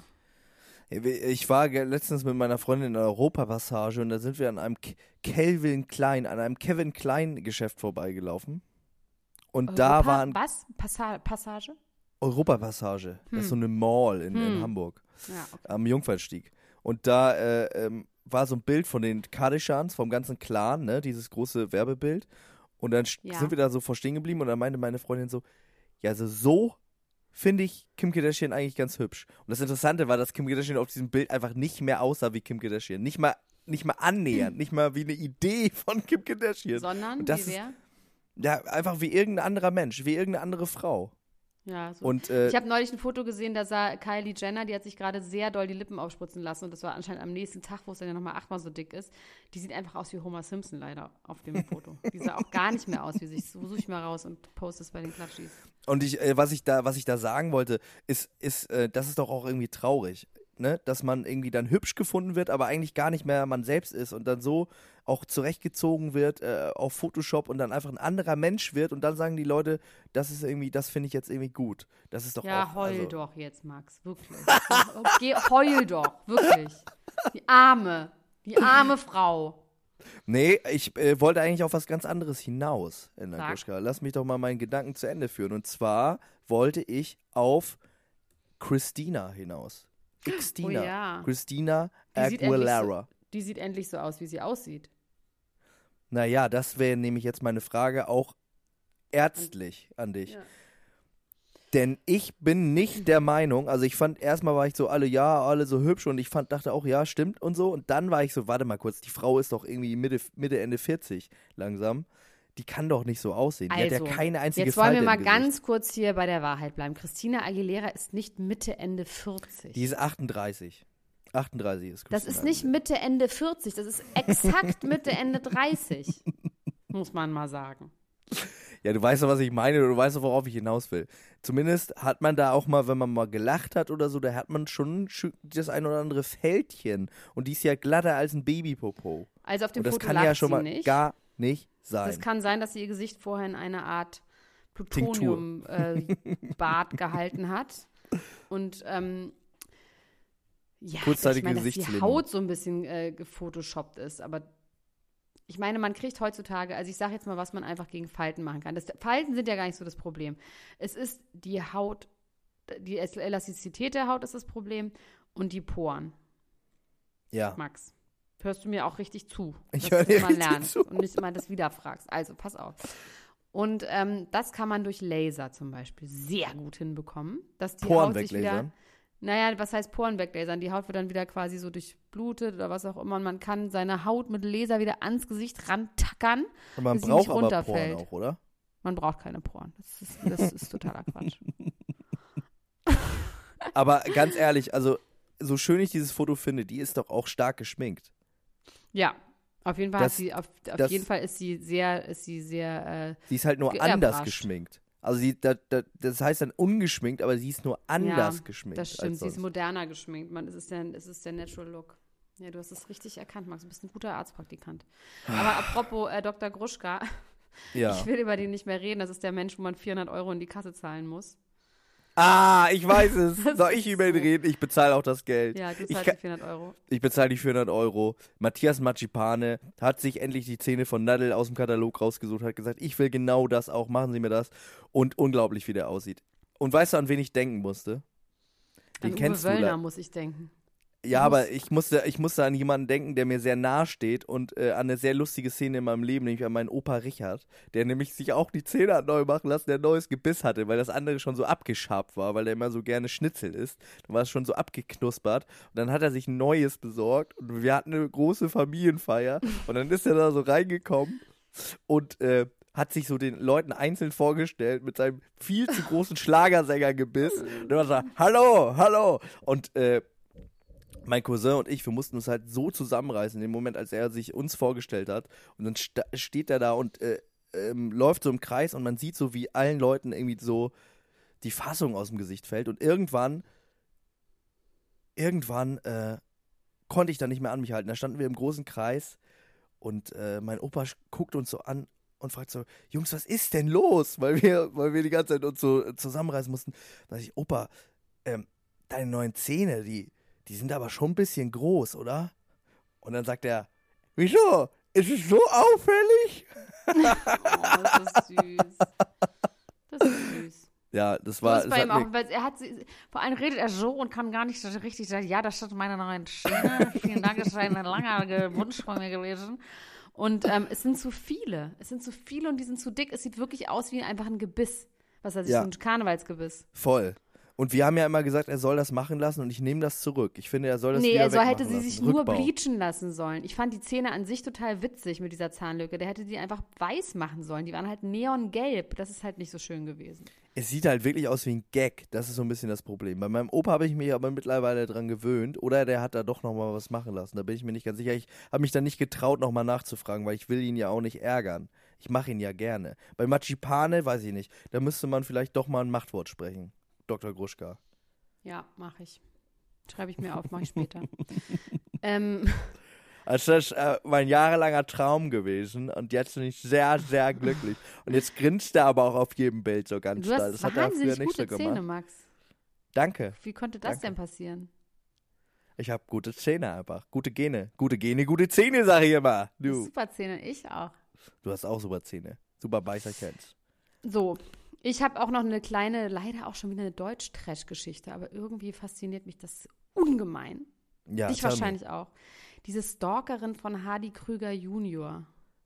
Ich war letztens mit meiner Freundin in der Europapassage und da sind wir an einem K- Calvin Klein, an einem Kevin Klein Geschäft vorbeigelaufen. Und da Europa- waren Was? Passa Passage? Europapassage. Das ist so eine Mall in, in Hm. Hamburg. Ja, okay. am Jungfernstieg. Und da äh, ähm, war so ein Bild von den Kardashians, vom ganzen Clan, ne, dieses große Werbebild. Und dann Ja. sind wir da so vor stehen geblieben und dann meinte meine Freundin so, ja, also so finde ich Kim Kardashian eigentlich ganz hübsch. Und das Interessante war, dass Kim Kardashian auf diesem Bild einfach nicht mehr aussah wie Kim Kardashian. Nicht mal, nicht mal annähernd, nicht mal wie eine Idee von Kim Kardashian. Sondern, wie ist- wer? Ja, einfach wie irgendein anderer Mensch, wie irgendeine andere Frau. Ja, so. Und äh, Ich habe neulich ein Foto gesehen, da sah Kylie Jenner, die hat sich gerade sehr doll die Lippen aufspritzen lassen und das war anscheinend am nächsten Tag, wo es dann ja nochmal achtmal so dick ist. Die sieht einfach aus wie Homer Simpson leider auf dem Foto. Die sah auch gar nicht mehr aus wie sich. So suche ich mal raus und poste es bei den Klatschis. Und ich, äh, was ich da, was ich da sagen wollte, ist, ist, äh, das ist doch auch irgendwie traurig, ne? Dass man irgendwie dann hübsch gefunden wird, aber eigentlich gar nicht mehr man selbst ist und dann so auch zurechtgezogen wird äh, auf Photoshop und dann einfach ein anderer Mensch wird und dann sagen die Leute, das ist irgendwie, das finde ich jetzt irgendwie gut. Das ist doch Ja, auch. heul also, doch jetzt, Max, wirklich. Geh, heul doch, wirklich. Die arme, die arme Frau. Nee, ich äh, wollte eigentlich auf was ganz anderes hinaus, Ella Sag. Gruschka. Lass mich doch mal meinen Gedanken zu Ende führen. Und zwar wollte ich auf Christina hinaus. Xtina. Oh ja. Christina Die sieht, endlich Aguilera. so, die sieht endlich so aus, wie sie aussieht. Naja, das wäre nämlich jetzt meine Frage auch ärztlich an dich. Ja. Denn ich bin nicht der Meinung, also ich fand, erstmal war ich so, alle ja, alle so hübsch und ich fand, dachte auch, ja, stimmt und so. Und dann war ich so, warte mal kurz, die Frau ist doch irgendwie Mitte, Mitte Ende 40 langsam. Die kann doch nicht so aussehen. Die hat ja keine einzige Also, jetzt wollen wir Falte mal im ganz kurz hier bei der Wahrheit bleiben. Christina Aguilera ist nicht Mitte, Ende 40. Die ist 38. 38 ist das Christina ist nicht Mitte, Ende 40. Das ist exakt Mitte, Ende 30. Muss man mal sagen. Ja, du weißt doch, was ich meine, du weißt doch, worauf ich hinaus will. Zumindest hat man da auch mal, wenn man mal gelacht hat oder so, da hat man schon das ein oder andere Fältchen. Und die ist ja glatter als ein Babypopo. Also auf dem Und das Foto kann ja schon mal nicht. gar nicht sein. Das kann sein, dass sie ihr Gesicht vorher in eine Art. Plutonium-Bad gehalten hat. Und ähm, ja, Kurzzeitige ich meine, dass die. Haut so ein bisschen äh, gefotoshoppt ist. Aber ich meine, man kriegt heutzutage, also ich sage jetzt mal, was man einfach gegen Falten machen kann. Das, Falten sind ja gar nicht so das Problem. Es ist die Haut, die Elastizität der Haut ist das Problem und die Poren. ja. Max, hörst du mir auch richtig zu, Ich höre dir immer richtig lernst zu. und nicht immer das wieder fragst. Also pass auf. Und ähm, das kann man durch Laser zum Beispiel sehr gut hinbekommen, dass die Poren Haut sich wieder, naja, was heißt Poren weglasern? Die Haut wird dann wieder quasi so durchblutet oder was auch immer. Und man kann seine Haut mit Laser wieder ans Gesicht rantackern. Und man bis sie braucht nicht runterfällt. Poren auch, oder? Man braucht keine Poren. Das ist, das ist totaler Quatsch. Aber ganz ehrlich, also so schön ich dieses Foto finde, die ist doch auch stark geschminkt. Ja, auf jeden Fall Das- sie, auf, auf das- jeden Fall ist sie sehr, ist sie sehr, äh, Sie ist halt nur anders geschminkt. Also sie, da, da, das heißt dann ungeschminkt, aber sie ist nur anders geschminkt. Das stimmt, sie ist moderner geschminkt. Man, es, ist der, es ist der Natural Look. Ja, du hast es richtig erkannt, Max. Du bist ein guter Arztpraktikant. Aber apropos äh, Dr. Gruschka, ja. ich will über den nicht mehr reden. Das ist der Mensch, wo man 400 Euro in die Kasse zahlen muss. Ah, ich weiß es. Soll ich über ihn reden? Ich bezahle auch das Geld. Ja, du zahlst kann- die 400 Euro. ich bezahle die 400 Euro. Matthias Macipane hat sich endlich die Zähne von Nadel aus dem Katalog rausgesucht, hat gesagt, ich will genau das auch, machen Sie mir das. Und unglaublich, wie der aussieht. Und weißt du, an wen ich denken musste? Den An kennst Uwe du. Wöllner le- muss ich denken. Ja, aber ich musste, ich musste an jemanden denken, der mir sehr nahe steht und äh, an eine sehr lustige Szene in meinem Leben, nämlich an meinen Opa Richard, der nämlich sich auch die Zähne hat neu machen lassen, der ein neues Gebiss hatte, weil das andere schon so abgeschabt war, weil er immer so gerne Schnitzel isst. Dann war es schon so abgeknuspert und dann hat er sich ein neues besorgt und wir hatten eine große Familienfeier und dann ist er da so reingekommen und äh, hat sich so den Leuten einzeln vorgestellt mit seinem viel zu großen Schlagersängergebiss. Und er war so, hallo, hallo. Und äh, mein Cousin und ich, wir mussten uns halt so zusammenreißen in dem Moment, als er sich uns vorgestellt hat. Und dann sta- steht er da und äh, ähm, läuft so im Kreis und man sieht so, wie allen Leuten irgendwie so die Fassung aus dem Gesicht fällt. Und irgendwann, irgendwann äh, konnte ich dann nicht mehr an mich halten. Da standen wir im großen Kreis und äh, mein Opa guckt uns so an und fragt so, Jungs, was ist denn los? Weil wir, weil wir die ganze Zeit uns so zusammenreißen mussten. Da sag ich, Opa, ähm, deine neuen Zähne, die, die sind aber schon ein bisschen groß, oder? Und dann sagt er, wieso? Ist es so auffällig? Oh, das ist süß. Das ist süß. Ja, das War, das bei ihm auch, weil er hat, sie- vor allem redet er so und kann gar nicht richtig sagen, ja, das sind meine neuen Zähne. Vielen Dank, das ist ein langer Ge- Wunsch von mir gewesen. Und ähm, es sind zu viele. Es sind zu viele und die sind zu dick. Es sieht wirklich aus wie einfach ein Gebiss. Was heißt Ja. so ein Karnevalsgebiss? Voll. Und wir haben ja immer gesagt, er soll das machen lassen und ich nehme das zurück. Ich finde, er soll das Nee, wieder er wegmachen hätte sie lassen. sich nur Rückbau. bleachen lassen sollen. Ich fand die Zähne an sich total witzig mit dieser Zahnlücke. Der hätte die einfach weiß machen sollen. Die waren halt neongelb. Das ist halt nicht so schön gewesen. Es sieht halt wirklich aus wie ein Gag. Das ist so ein bisschen das Problem. Bei meinem Opa habe ich mich aber mittlerweile dran gewöhnt. Oder der hat da doch nochmal was machen lassen. Da bin ich mir nicht ganz sicher. Ich habe mich dann nicht getraut, nochmal nachzufragen, weil ich will ihn ja auch nicht ärgern. Ich mache ihn ja gerne. Bei Machipane weiß ich nicht. Da müsste man vielleicht doch mal ein Machtwort sprechen. Dr. Gruschka. Ja, mache ich. Schreibe ich mir auf, mache ich später. ähm, Also das ist äh, mein jahrelanger Traum gewesen und jetzt bin ich sehr, sehr glücklich. Und jetzt grinst er aber auch auf jedem Bild so ganz hast Das hat er früher nicht so gute gemacht. Zähne, Max. Danke. Wie konnte das Danke. denn passieren? Ich habe gute Zähne einfach. Gute Gene. Gute Gene, gute Zähne, sag ich immer. Du. Super Zähne, ich auch. Du hast auch super Zähne. Super Beißerchens. So, ich habe auch noch eine kleine, leider auch schon wieder eine Deutsch-Trash-Geschichte, aber irgendwie fasziniert mich das ungemein. Ja, Dich tell me. wahrscheinlich auch. Diese Stalkerin von Hardy Krüger Junior.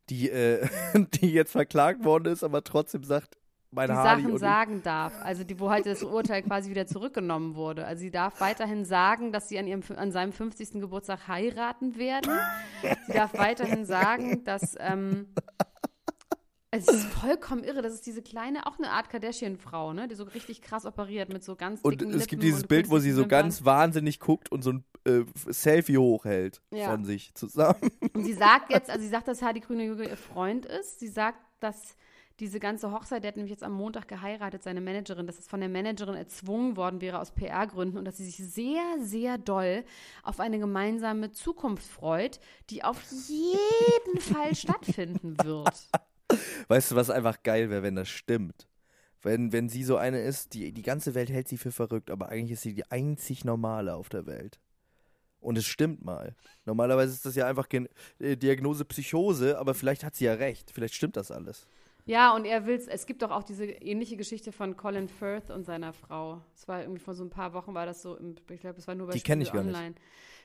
Die, äh, die jetzt verklagt worden ist, aber trotzdem sagt, mein die Hardy Sachen sagen darf. Also die, wo halt das Urteil quasi wieder zurückgenommen wurde. Also sie darf weiterhin sagen, dass sie an, ihrem, an seinem 50. Geburtstag heiraten werden. Sie darf weiterhin sagen, dass ähm, es ist vollkommen irre. Das ist diese kleine, auch eine Art Kardashian-Frau, ne? Die so richtig krass operiert mit so ganz Und dicken es gibt Lippen dieses und Bild, wo sie so ganz wahnsinnig guckt und so ein äh, Selfie hochhält Ja. von sich zusammen. Und sie sagt jetzt, also sie sagt, dass Hardy Grüne Jürgen ihr Freund ist. Sie sagt, dass diese ganze Hochzeit, der hat nämlich jetzt am Montag geheiratet, seine Managerin, dass es von der Managerin erzwungen worden wäre aus PR-Gründen und dass sie sich sehr, sehr doll auf eine gemeinsame Zukunft freut, die auf jeden Fall stattfinden wird. Weißt du, was einfach geil wäre, wenn das stimmt? Wenn, wenn sie so eine ist, die, die ganze Welt hält sie für verrückt, aber eigentlich ist sie die einzig normale auf der Welt. Und es stimmt mal. Normalerweise ist das ja einfach Gen äh, Diagnose Psychose, aber vielleicht hat sie ja recht. Vielleicht stimmt das alles. Ja, und er will es gibt doch auch diese ähnliche Geschichte von Colin Firth und seiner Frau. Es war irgendwie vor so ein paar Wochen, war das so, im, ich glaube, es war nur bei Die kenn ich gar nicht. Online.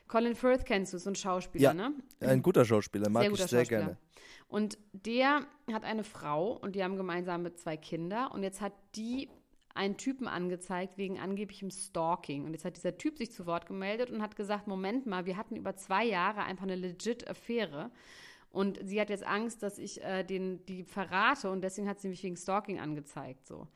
Colin Firth kennst du, so ein Schauspieler, Ja. ne? Ein guter Schauspieler, mag sehr ich guter sehr Schauspieler. gerne. Und der hat eine Frau und die haben gemeinsam mit zwei Kinder und jetzt hat die einen Typen angezeigt wegen angeblichem Stalking. Und jetzt hat dieser Typ sich zu Wort gemeldet und hat gesagt, Moment mal, wir hatten über zwei Jahre einfach eine legit Affäre. Und sie hat jetzt Angst, dass ich äh, den, die verrate und deswegen hat sie mich wegen Stalking angezeigt. So.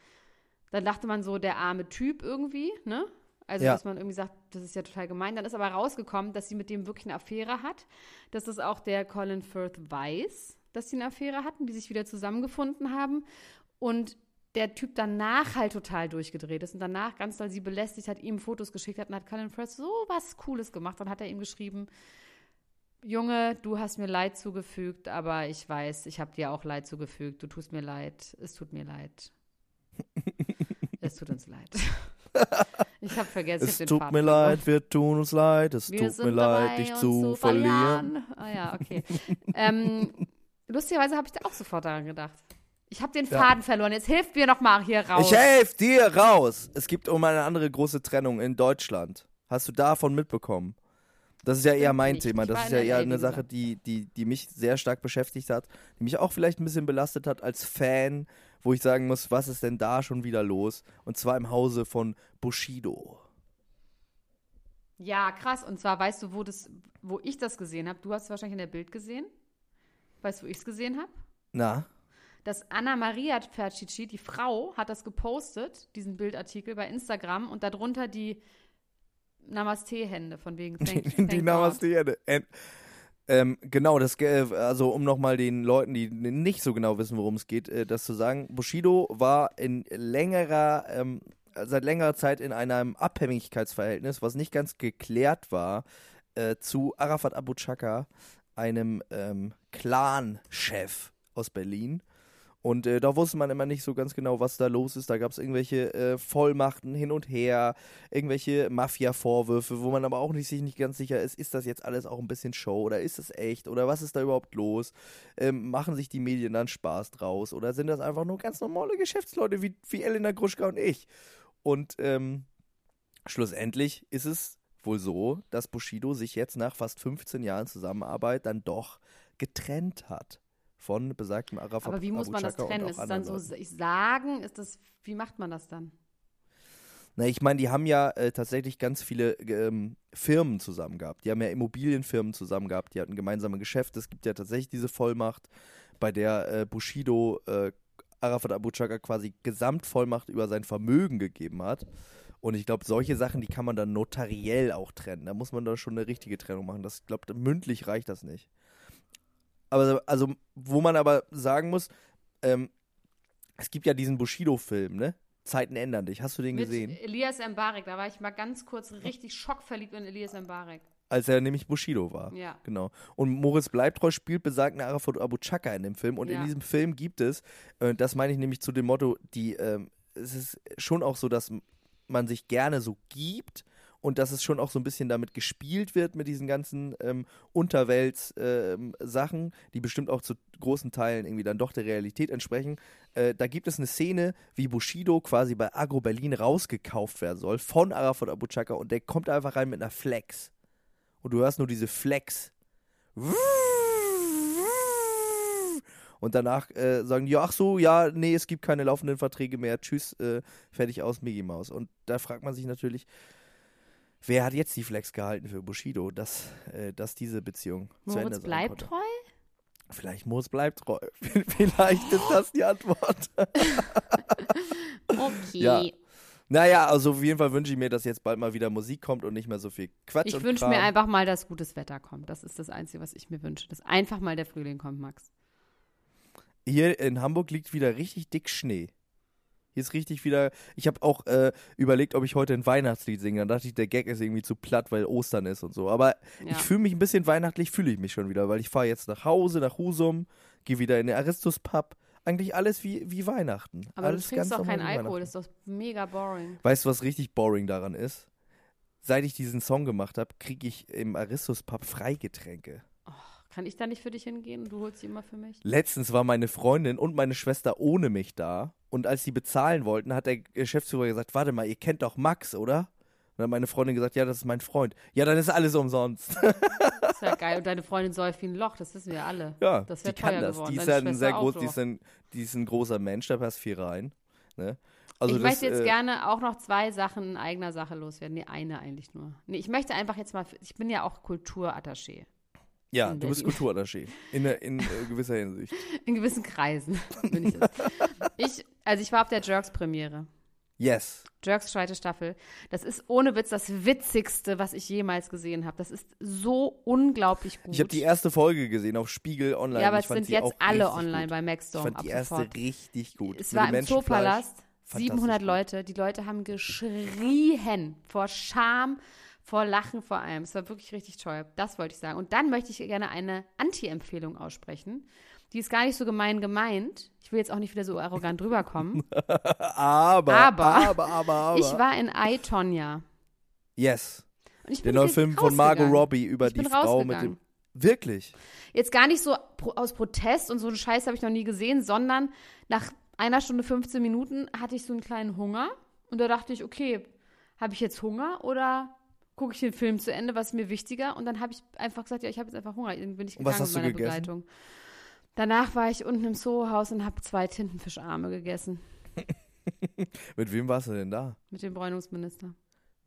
Dann dachte man so, der arme Typ irgendwie, ne? Also, Ja. dass man irgendwie sagt, das ist ja total gemein. Dann ist aber rausgekommen, dass sie mit dem wirklich eine Affäre hat, dass das auch der Colin Firth weiß, dass sie eine Affäre hatten, die sich wieder zusammengefunden haben. Und der Typ danach halt total durchgedreht ist und danach ganz doll sie belästigt hat, ihm Fotos geschickt hat und hat Colin Firth so was Cooles gemacht. Dann hat er ihm geschrieben, Junge, du hast mir Leid zugefügt, aber ich weiß, ich habe dir auch Leid zugefügt. Du tust mir leid. Es tut mir leid. es tut uns leid. Ich habe vergessen, Es hab tut Faden mir leid, wir tun uns leid, es Wir tut mir leid, dich zu verlieren. Ah ja, okay. ähm, lustigerweise habe ich da auch sofort daran gedacht. Ich habe den Ja. Faden verloren. Jetzt hilft mir noch mal hier raus. Ich helfe dir raus. Es gibt um eine andere große Trennung in Deutschland. Hast du davon mitbekommen? Das ist ja eher mein nicht. Thema. Das ist ja eher eine gesagt. Sache, die, die, die mich sehr stark beschäftigt hat, die mich auch vielleicht ein bisschen belastet hat als Fan, wo ich sagen muss, was ist denn da schon wieder los? Und zwar im Hause von Bushido. Ja, krass. Und zwar weißt du, wo, das, wo ich das gesehen habe? Du hast es wahrscheinlich in der Bild gesehen. Weißt du, wo ich es gesehen habe? Na? dass Anna Maria Fercici, die Frau, hat das gepostet, diesen Bildartikel bei Instagram und darunter die Namaste-Hände von wegen Thank, die thank God. Namaste. Äh, ähm, genau, das, äh, also um nochmal den Leuten, die nicht so genau wissen, worum es geht, äh, das zu sagen. Bushido war in längerer, ähm, seit längerer Zeit in einem Abhängigkeitsverhältnis, was nicht ganz geklärt war, äh, zu Arafat Abu Chaka, einem ähm, Clan-Chef aus Berlin. Und äh, da wusste man immer nicht so ganz genau, was da los ist. Da gab es irgendwelche äh, Vollmachten hin und her, irgendwelche Mafia-Vorwürfe, wo man aber auch nicht, sich nicht ganz sicher ist, ist das jetzt alles auch ein bisschen Show oder ist es echt oder was ist da überhaupt los? Ähm, machen sich die Medien dann Spaß draus oder sind das einfach nur ganz normale Geschäftsleute wie, wie Elena Gruschka und ich? Und ähm, schlussendlich ist es wohl so, dass Bushido sich jetzt nach fast 15 Jahren Zusammenarbeit dann doch getrennt hat von besagtem Arafat Aber wie muss man das trennen? Ist es dann so ich sagen? Ist das, wie macht man das dann? Na, ich meine, die haben ja äh, tatsächlich ganz viele ähm, Firmen zusammen gehabt. Die haben ja Immobilienfirmen zusammen gehabt. Die hatten gemeinsame Geschäfte. Es gibt ja tatsächlich diese Vollmacht, bei der äh, Bushido äh, Arafat Abu Chaka quasi Gesamtvollmacht über sein Vermögen gegeben hat. Und ich glaube, solche Sachen, die kann man dann notariell auch trennen. Da muss man dann schon eine richtige Trennung machen. Das glaube mündlich reicht das nicht. Aber also, wo man aber sagen muss, ähm, es gibt ja diesen Bushido-Film, ne? Zeiten ändern dich. Hast du den Mit gesehen? Elias Mbarek, da war ich mal ganz kurz richtig schockverliebt in Elias Mbarek. Als er nämlich Bushido war. Ja. Genau. Und Moritz Bleibtreu spielt besagten Arafat Abu Chaka in dem Film. Und in Ja. diesem Film gibt es, äh, das meine ich nämlich zu dem Motto, die, ähm, es ist schon auch so, dass man sich gerne so gibt und dass es schon auch so ein bisschen damit gespielt wird mit diesen ganzen ähm, Unterwelts-Sachen, die bestimmt auch zu großen Teilen irgendwie dann doch der Realität entsprechen. Äh, da gibt es eine Szene, wie Bushido quasi bei Agro Berlin rausgekauft werden soll von Arafat Abu Chaka und der kommt einfach rein mit einer Flex. Und du hörst nur diese Flex. Und danach äh, sagen die, ach so, ja, nee, es gibt keine laufenden Verträge mehr. Tschüss, äh, fertig aus, Mickey Mouse. Und da fragt man sich natürlich, wer hat jetzt die Flex gehalten für Bushido, dass, äh, dass diese Beziehung zu Ende Moritz sein bleibt konnte? treu? Vielleicht Moritz bleibt treu. Vielleicht ist das die Antwort. Okay. Ja. Naja, also auf jeden Fall wünsche ich mir, dass jetzt bald mal wieder Musik kommt und nicht mehr so viel Quatsch Ich wünsche mir einfach mal, dass gutes Wetter kommt. Das ist das Einzige, was ich mir wünsche. Dass einfach mal der Frühling kommt, Max. Hier in Hamburg liegt wieder richtig dick Schnee. Hier ist richtig wieder. Ich habe auch äh, überlegt, ob ich heute ein Weihnachtslied singe. Dann dachte ich, der Gag ist irgendwie zu platt, weil Ostern ist und so. Aber Ja. ich fühle mich ein bisschen weihnachtlich, fühle ich mich schon wieder, weil ich fahre jetzt nach Hause, nach Husum, gehe wieder in den Aristus Pub. Eigentlich alles wie, wie Weihnachten. Aber alles du trinkst doch keinen Alkohol. Das ist doch mega boring. Weißt du, was richtig boring daran ist? Seit ich diesen Song gemacht habe, kriege ich im Aristus Pub Freigetränke. Kann ich da nicht für dich hingehen? Du holst die immer für mich? Letztens war meine Freundin und meine Schwester ohne mich da. Und als sie bezahlen wollten, hat der Geschäftsführer gesagt, warte mal, ihr kennt doch Max, oder? Und dann hat meine Freundin gesagt, ja, das ist mein Freund. Ja, dann ist alles umsonst. Das ist ja geil. Und deine Freundin säuft wie ein Loch, das wissen wir alle. ja, Das die kann das. geworden. Die ist ja ein sehr groß, die ist ein, die ist ein großer Mensch, da passt viel rein. Ne? Also ich das, möchte jetzt äh, gerne auch noch zwei Sachen in eigener Sache loswerden. Nee, eine eigentlich nur. Nee, ich möchte einfach jetzt mal, ich bin ja auch Kulturattaché. Ja, du bist. Kulturattaché. In, in äh, gewisser Hinsicht. In gewissen Kreisen bin ich das. ich, also ich war auf der Jerks-Premiere. Yes. Jerks zweite Staffel. Das ist ohne Witz das Witzigste, was ich jemals gesehen habe. Das ist so unglaublich gut. Ich habe die erste Folge gesehen auf Spiegel Online. ja, aber Ich es sind jetzt alle online gut. bei Ich Maxdome. fand die erste sofort. richtig gut. Es Mit war im. Zoopalast. Fantastisch 700 gut. Leute. Die Leute haben geschrien vor Scham, vor Lachen vor allem. Es war wirklich richtig toll. Das wollte ich sagen. Und dann möchte ich gerne eine Anti-Empfehlung aussprechen. Die ist gar nicht so gemein gemeint. Ich will jetzt auch nicht wieder so arrogant drüberkommen. Aber, Aber- aber, aber, aber. Ich war in I, Tonya. yes. Und ich Der bin neue Film von Margot. Robbie über die Frau mit dem. Wirklich? Jetzt gar nicht so aus Protest und so einen Scheiß habe ich noch nie gesehen, sondern nach einer Stunde 15 Minuten hatte ich so einen kleinen Hunger und da dachte ich, okay, habe ich jetzt Hunger oder gucke ich den Film zu Ende, was ist mir wichtiger? Und dann habe ich einfach gesagt, ja, ich habe jetzt einfach Hunger. Dann bin ich gegangen mit meiner gegessen? Begleitung. Danach war ich unten im Soho-Haus und habe zwei Tintenfischarme gegessen Mit wem warst du denn da? mit dem Bräunungsminister.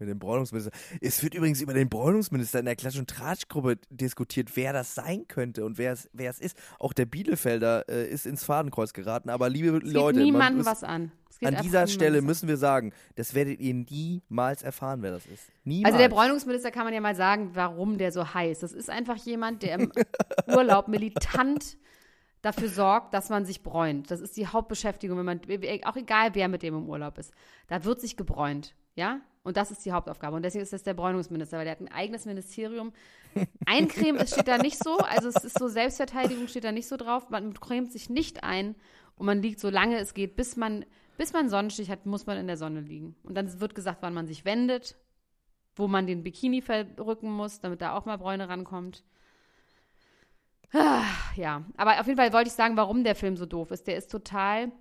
Mit dem Bräunungsminister. Es wird übrigens über den Bräunungsminister in der Klatsch- und Tratschgruppe diskutiert, wer das sein könnte und wer es, wer es ist. Auch der Bielefelder äh, ist ins Fadenkreuz geraten. Aber liebe Es Leute, geht man niemandem muss- was an. An dieser Stelle müssen wir sagen, das werdet ihr niemals erfahren, wer das ist. Niemals. Also der Bräunungsminister kann man ja mal sagen, warum der so heißt. Das ist einfach jemand, der im Urlaub militant dafür sorgt, dass man sich bräunt. Das ist die Hauptbeschäftigung, wenn man, auch egal wer mit dem im Urlaub ist. Da wird sich gebräunt, ja? Und das ist die Hauptaufgabe. Und deswegen ist das der Bräunungsminister, weil der hat ein eigenes Ministerium. Eincremen steht da nicht so, also es ist so Selbstverteidigung steht da nicht so drauf. Man cremt sich nicht ein und man liegt so lange es geht, bis man, bis man Sonnenstich hat, muss man in der Sonne liegen. Und dann wird gesagt, wann man sich wendet, wo man den Bikini verrücken muss, damit da auch mal Bräune rankommt. Ah, Ja, aber auf jeden Fall wollte ich sagen, warum der Film so doof ist. Der ist total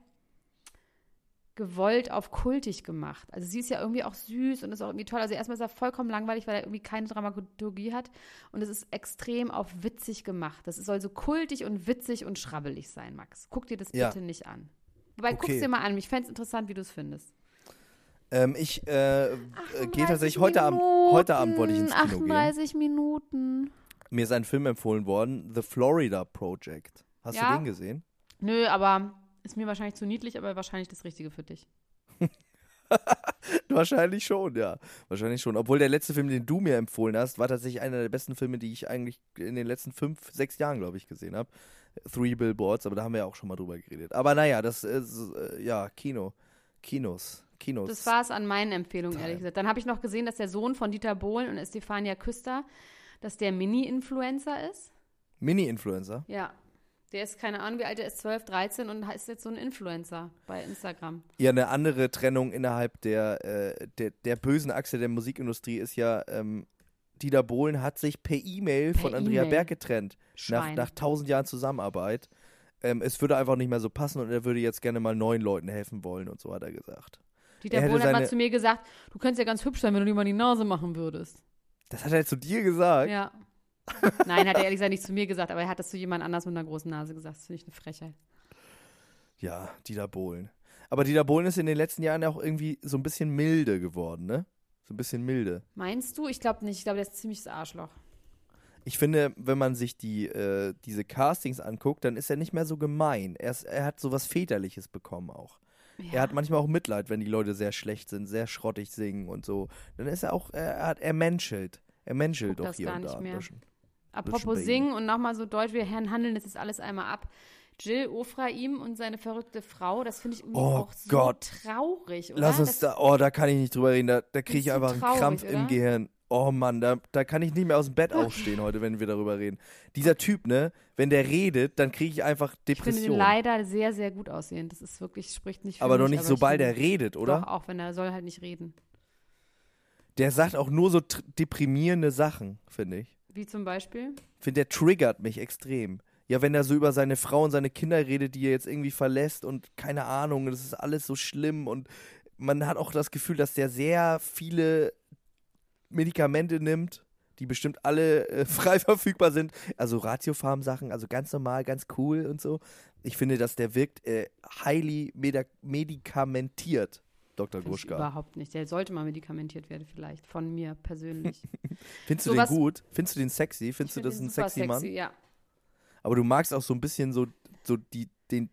gewollt auf kultig gemacht. Also sie ist ja irgendwie auch süß und ist auch irgendwie toll. Also erstmal ist er vollkommen langweilig, weil er irgendwie keine Dramaturgie hat. Und es ist extrem auf witzig gemacht. Das soll so kultig und witzig und schrabbelig sein, Max. Guck dir das Ja. bitte nicht an. Wobei, guck's Okay. dir mal an. Ich fände es interessant, wie du es findest. ähm, ich äh, äh, gehe 38 tatsächlich heute Abend, heute Abend wollte ich ins Kino gehen. 38 Minuten. Mir ist ein Film empfohlen worden, The Florida Project. Hast Ja. du den gesehen? Nö, aber ist mir wahrscheinlich zu niedlich, aber wahrscheinlich das Richtige für dich. Wahrscheinlich schon, ja. Wahrscheinlich schon. Obwohl der letzte Film, den du mir empfohlen hast, war tatsächlich einer der besten Filme, die ich eigentlich in den letzten fünf, sechs Jahren, glaube ich, gesehen habe. Three Billboards, aber da haben wir ja auch schon mal drüber geredet. Aber naja, das ist, äh, ja, Kino. Kinos. Kinos. Das war es an meinen Empfehlungen, ehrlich gesagt. Dann habe ich noch gesehen, dass der Sohn von Dieter Bohlen und Estefania Küster, dass der Mini-Influencer ist. Mini-Influencer. Ja. Der ist, keine Ahnung, wie alt er ist, 12, 13 und ist jetzt so ein Influencer bei Instagram. Ja, eine andere Trennung innerhalb der, äh, der, der bösen Achse der Musikindustrie ist ja, ähm, Dieter Bohlen hat sich per E-Mail von Andrea. Berg getrennt. Nach, Schwein. nach tausend Jahren Zusammenarbeit. Ähm, es würde einfach nicht mehr so passen und er würde jetzt gerne mal neuen Leuten helfen wollen und so hat er gesagt. Dieter Er Bohlen hat mal zu mir gesagt, du könntest ja ganz hübsch sein, wenn du dir mal die Nase machen würdest. Das hat er zu dir gesagt. Ja. Nein, hat er ehrlich gesagt nicht zu mir gesagt, aber er hat das zu jemand anders mit einer großen Nase gesagt. Das finde ich eine Frechheit. Ja, Dieter Bohlen. Aber Dieter Bohlen ist in den letzten Jahren auch irgendwie so ein bisschen milde geworden, ne? So ein bisschen milde. Meinst du? Ich glaube nicht. Ich glaube, der ist ziemliches Arschloch. Ich finde, wenn man sich die, äh, diese Castings anguckt, dann ist er nicht mehr so gemein. Er, ist, er hat so was Väterliches bekommen auch. Er hat manchmal auch Mitleid, wenn die Leute sehr schlecht sind, sehr schrottig singen und so. Dann ist er auch, er hat, er menschelt. Er menschelt das hier gar und da ein mehr. bisschen. Apropos singen und nochmal so deutsch, wir Herren handeln das jetzt alles einmal ab. Jill Ofraim und seine verrückte Frau, das finde ich irgendwie Oh auch so Gott. traurig, oder? Lass uns das, da, oh, da kann ich nicht drüber reden, da, da kriege ich ist einfach einen traurig, Krampf oder? im Gehirn. Oh Mann, da, da kann ich nicht mehr aus dem Bett aufstehen heute, wenn wir darüber reden. Dieser Typ, ne, wenn der redet, dann kriege ich einfach Ich finde Depression. leider sehr, sehr gut aussehend. Das ist wirklich, spricht nicht für aber mich. doch nicht, ich sobald er redet, oder? Doch, auch wenn er soll halt nicht reden. Der sagt auch nur so deprimierende Sachen, finde ich. Wie zum Beispiel? Ich finde, der triggert mich extrem. Ja, wenn er so über seine Frau und seine Kinder redet, die er jetzt irgendwie verlässt und keine Ahnung, das ist alles so schlimm und man hat auch das Gefühl, dass der sehr viele Medikamente nimmt, die bestimmt alle äh, frei verfügbar sind. Also Ratiofarm-Sachen, also ganz normal, ganz cool und so. Ich finde, dass der wirkt äh, highly medikamentiert, Dr. Finde ich Gruschka. überhaupt nicht. Der sollte mal medikamentiert werden, vielleicht. Von mir persönlich. Findest du Sowas- den gut? Findest du den sexy? Findest du das ein super sexy Mann? Ja. Aber du magst auch so ein bisschen so, so die, den,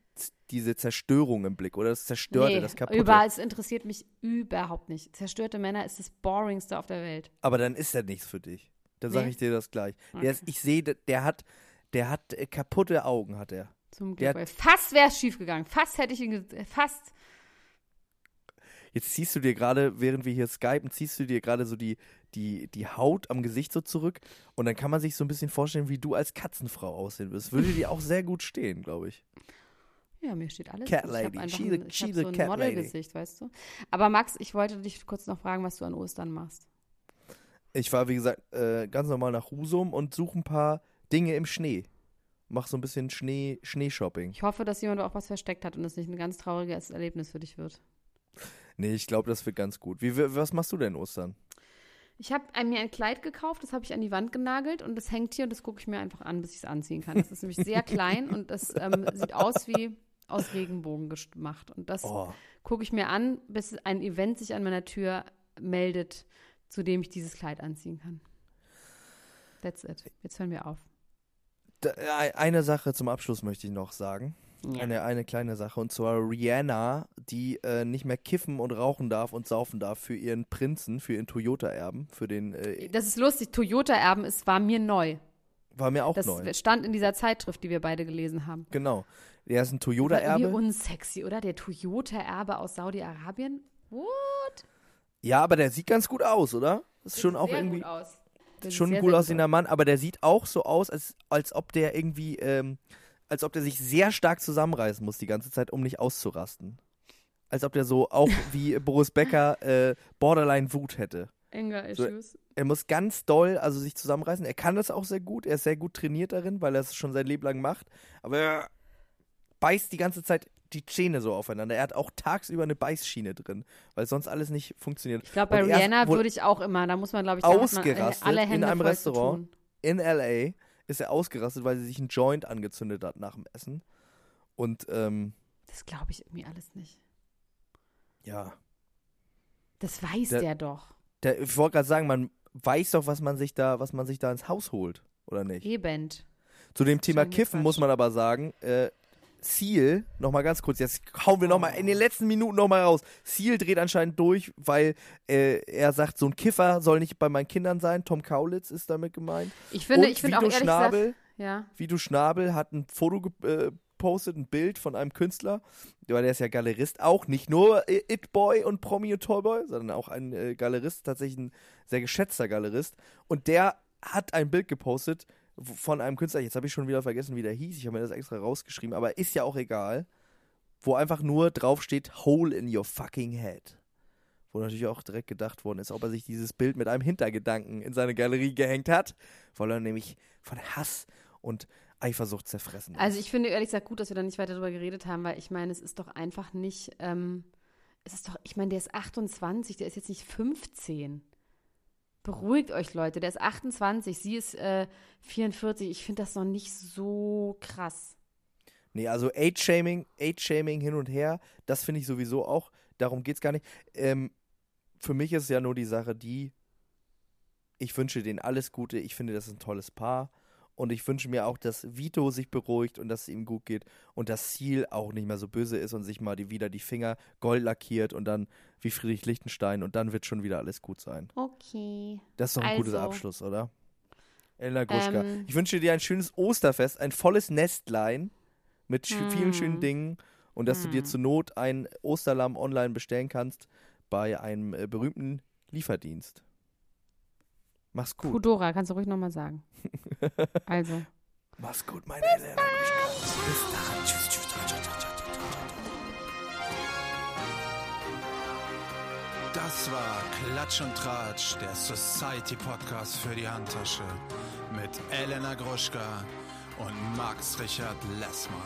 diese Zerstörung im Blick oder das Zerstörte, nee, das Kaputte. über, es interessiert mich überhaupt nicht. Zerstörte Männer ist das boringste auf der Welt. Aber dann ist er nichts für dich. Dann sage Nee? ich dir das gleich. Der Okay. ist, ich sehe, der- hat, der hat äh, kaputte Augen, hat er. Zum Glück. weil fast wäre es schief gegangen. Fast hätte ich ihn, fast. Jetzt ziehst du dir gerade, während wir hier skypen, ziehst du dir gerade so die, die, die Haut am Gesicht so zurück und dann kann man sich so ein bisschen vorstellen, wie du als Katzenfrau aussehen wirst. Würde dir auch sehr gut stehen, glaube ich. Ja, mir steht alles. Cat. Lady. Ich habe a- ein, ich hab so ein cat lady. Modelgesicht, weißt du. Aber Max, ich wollte dich kurz noch fragen, was du an Ostern machst. Ich fahre, wie gesagt, äh, ganz normal nach Husum und suche ein paar Dinge im Schnee. Mach so ein bisschen Schnee, Schneeshopping. Ich hoffe, dass jemand auch was versteckt hat und es nicht ein ganz trauriges Erlebnis für dich wird. Nee, ich glaube, das wird ganz gut. Wie, was machst du denn Ostern? Ich habe mir ein Kleid gekauft, das habe ich an die Wand genagelt und das hängt hier und das gucke ich mir einfach an, bis ich es anziehen kann. Das ist nämlich sehr klein und das ähm, sieht aus wie aus Regenbogen gemacht. Und das Oh. gucke ich mir an, bis ein Event sich an meiner Tür meldet, zu dem ich dieses Kleid anziehen kann. That's it. Jetzt hören wir auf. Da, äh, eine Sache zum Abschluss möchte ich noch sagen. Ja. Eine, eine kleine Sache. Und zwar Rihanna, die äh, nicht mehr kiffen und rauchen darf und saufen darf für ihren Prinzen, für ihren Toyota-Erben, für den, äh, Das ist lustig. Toyota-Erben ist, war mir neu. war mir auch Das neu. stand in dieser Zeitschrift, die wir beide gelesen haben. Genau. Der ist ein Toyota-Erbe. unsexy, oder? Der Toyota-Erbe aus Saudi-Arabien? What? Ja, aber der sieht ganz gut aus, oder? Ist schon auch irgendwie. gut aus. Sieht schon ein sehr aussehender Mann, aber der sieht auch so aus, als, als ob der irgendwie, ähm, als ob der sich sehr stark zusammenreißen muss die ganze Zeit, um nicht auszurasten. Als ob der so auch wie Boris Becker äh, Borderline-Wut hätte. Anger So- Issues. Er muss ganz doll, also sich zusammenreißen. Er kann das auch sehr gut. Er ist sehr gut trainiert darin, weil er es schon sein Leben lang macht. Aber er beißt die ganze Zeit die Zähne so aufeinander. Er hat auch tagsüber eine Beißschiene drin, weil sonst alles nicht funktioniert. Ich glaube, bei Rihanna würde ich auch immer, da muss man, glaube ich, da hat man ausgerastet alle in Hände einem voll zu Restaurant. tun. in LA ist er ausgerastet, weil sie sich einen Joint angezündet hat nach dem Essen. Und ähm, Das glaube ich irgendwie alles nicht. ja, Das weiß Der- der, doch. der, ich wollte gerade sagen, man weiß doch, was man sich da, was man sich da ins Haus holt, oder nicht? Eben. Zu dem Thema Kiffen muss man aber sagen, äh, Seal, nochmal ganz kurz, jetzt hauen wir nochmal in den letzten Minuten nochmal raus. Seal dreht anscheinend durch, weil äh, er sagt, so ein Kiffer soll nicht bei meinen Kindern sein. Tom Kaulitz ist damit gemeint. Ich finde, Und ich finde auch Vito ehrlich Schnabel, gesagt, ja. Vito Schnabel hat ein Foto gepostet, ein Bild von einem Künstler, weil der ist ja Galerist, auch nicht nur äh, It-Boy und Promi und Toyboy, sondern auch ein äh, Galerist, tatsächlich ein sehr geschätzter Galerist. Und der hat ein Bild gepostet von einem Künstler, jetzt habe ich schon wieder vergessen, wie der hieß, ich habe mir das extra rausgeschrieben, aber ist ja auch egal, wo einfach nur drauf steht, Hole in your fucking head. Wo natürlich auch direkt gedacht worden ist, ob er sich dieses Bild mit einem Hintergedanken in seine Galerie gehängt hat, weil er nämlich von Hass und Eifersucht zerfressen ist. Also ich finde ehrlich gesagt gut, dass wir da nicht weiter drüber geredet haben, weil ich meine, es ist doch einfach nicht, ähm, es ist doch, ich meine, der ist 28, der ist jetzt nicht 15. Beruhigt euch, Leute, der ist 28, sie ist äh, 44. Ich finde das noch nicht so krass. Nee, also Age-Shaming, Age-Shaming hin und her, das finde ich sowieso auch, darum geht's gar nicht. Ähm, für mich ist es ja nur die Sache, die, ich wünsche denen alles Gute, ich finde, das ist ein tolles Paar und ich wünsche mir auch, dass Vito sich beruhigt und dass es ihm gut geht und dass Seal auch nicht mehr so böse ist und sich mal die, wieder die Finger gold lackiert und dann wie Friedrich Lichtenstein und dann wird schon wieder alles gut sein. Okay. Das ist doch ein Also. guter Abschluss, oder? Elena Gruschka. Ähm. ich wünsche dir ein schönes Osterfest, ein volles Nestlein mit Hm. vielen schönen Dingen und dass du dir zur Not ein Osterlamm online bestellen kannst bei einem äh, berühmten Lieferdienst. Mach's gut. Kudora, kannst du ruhig nochmal sagen. Also. Mach's gut, meine Elena Gruschka. Bis dann. Tschüss, tschüss, tschüss, tschüss, tschüss, tschüss, tschüss. Das war Klatsch und Tratsch, der Society Podcast für die Handtasche mit Elena Gruschka und Max Richard Lessmann.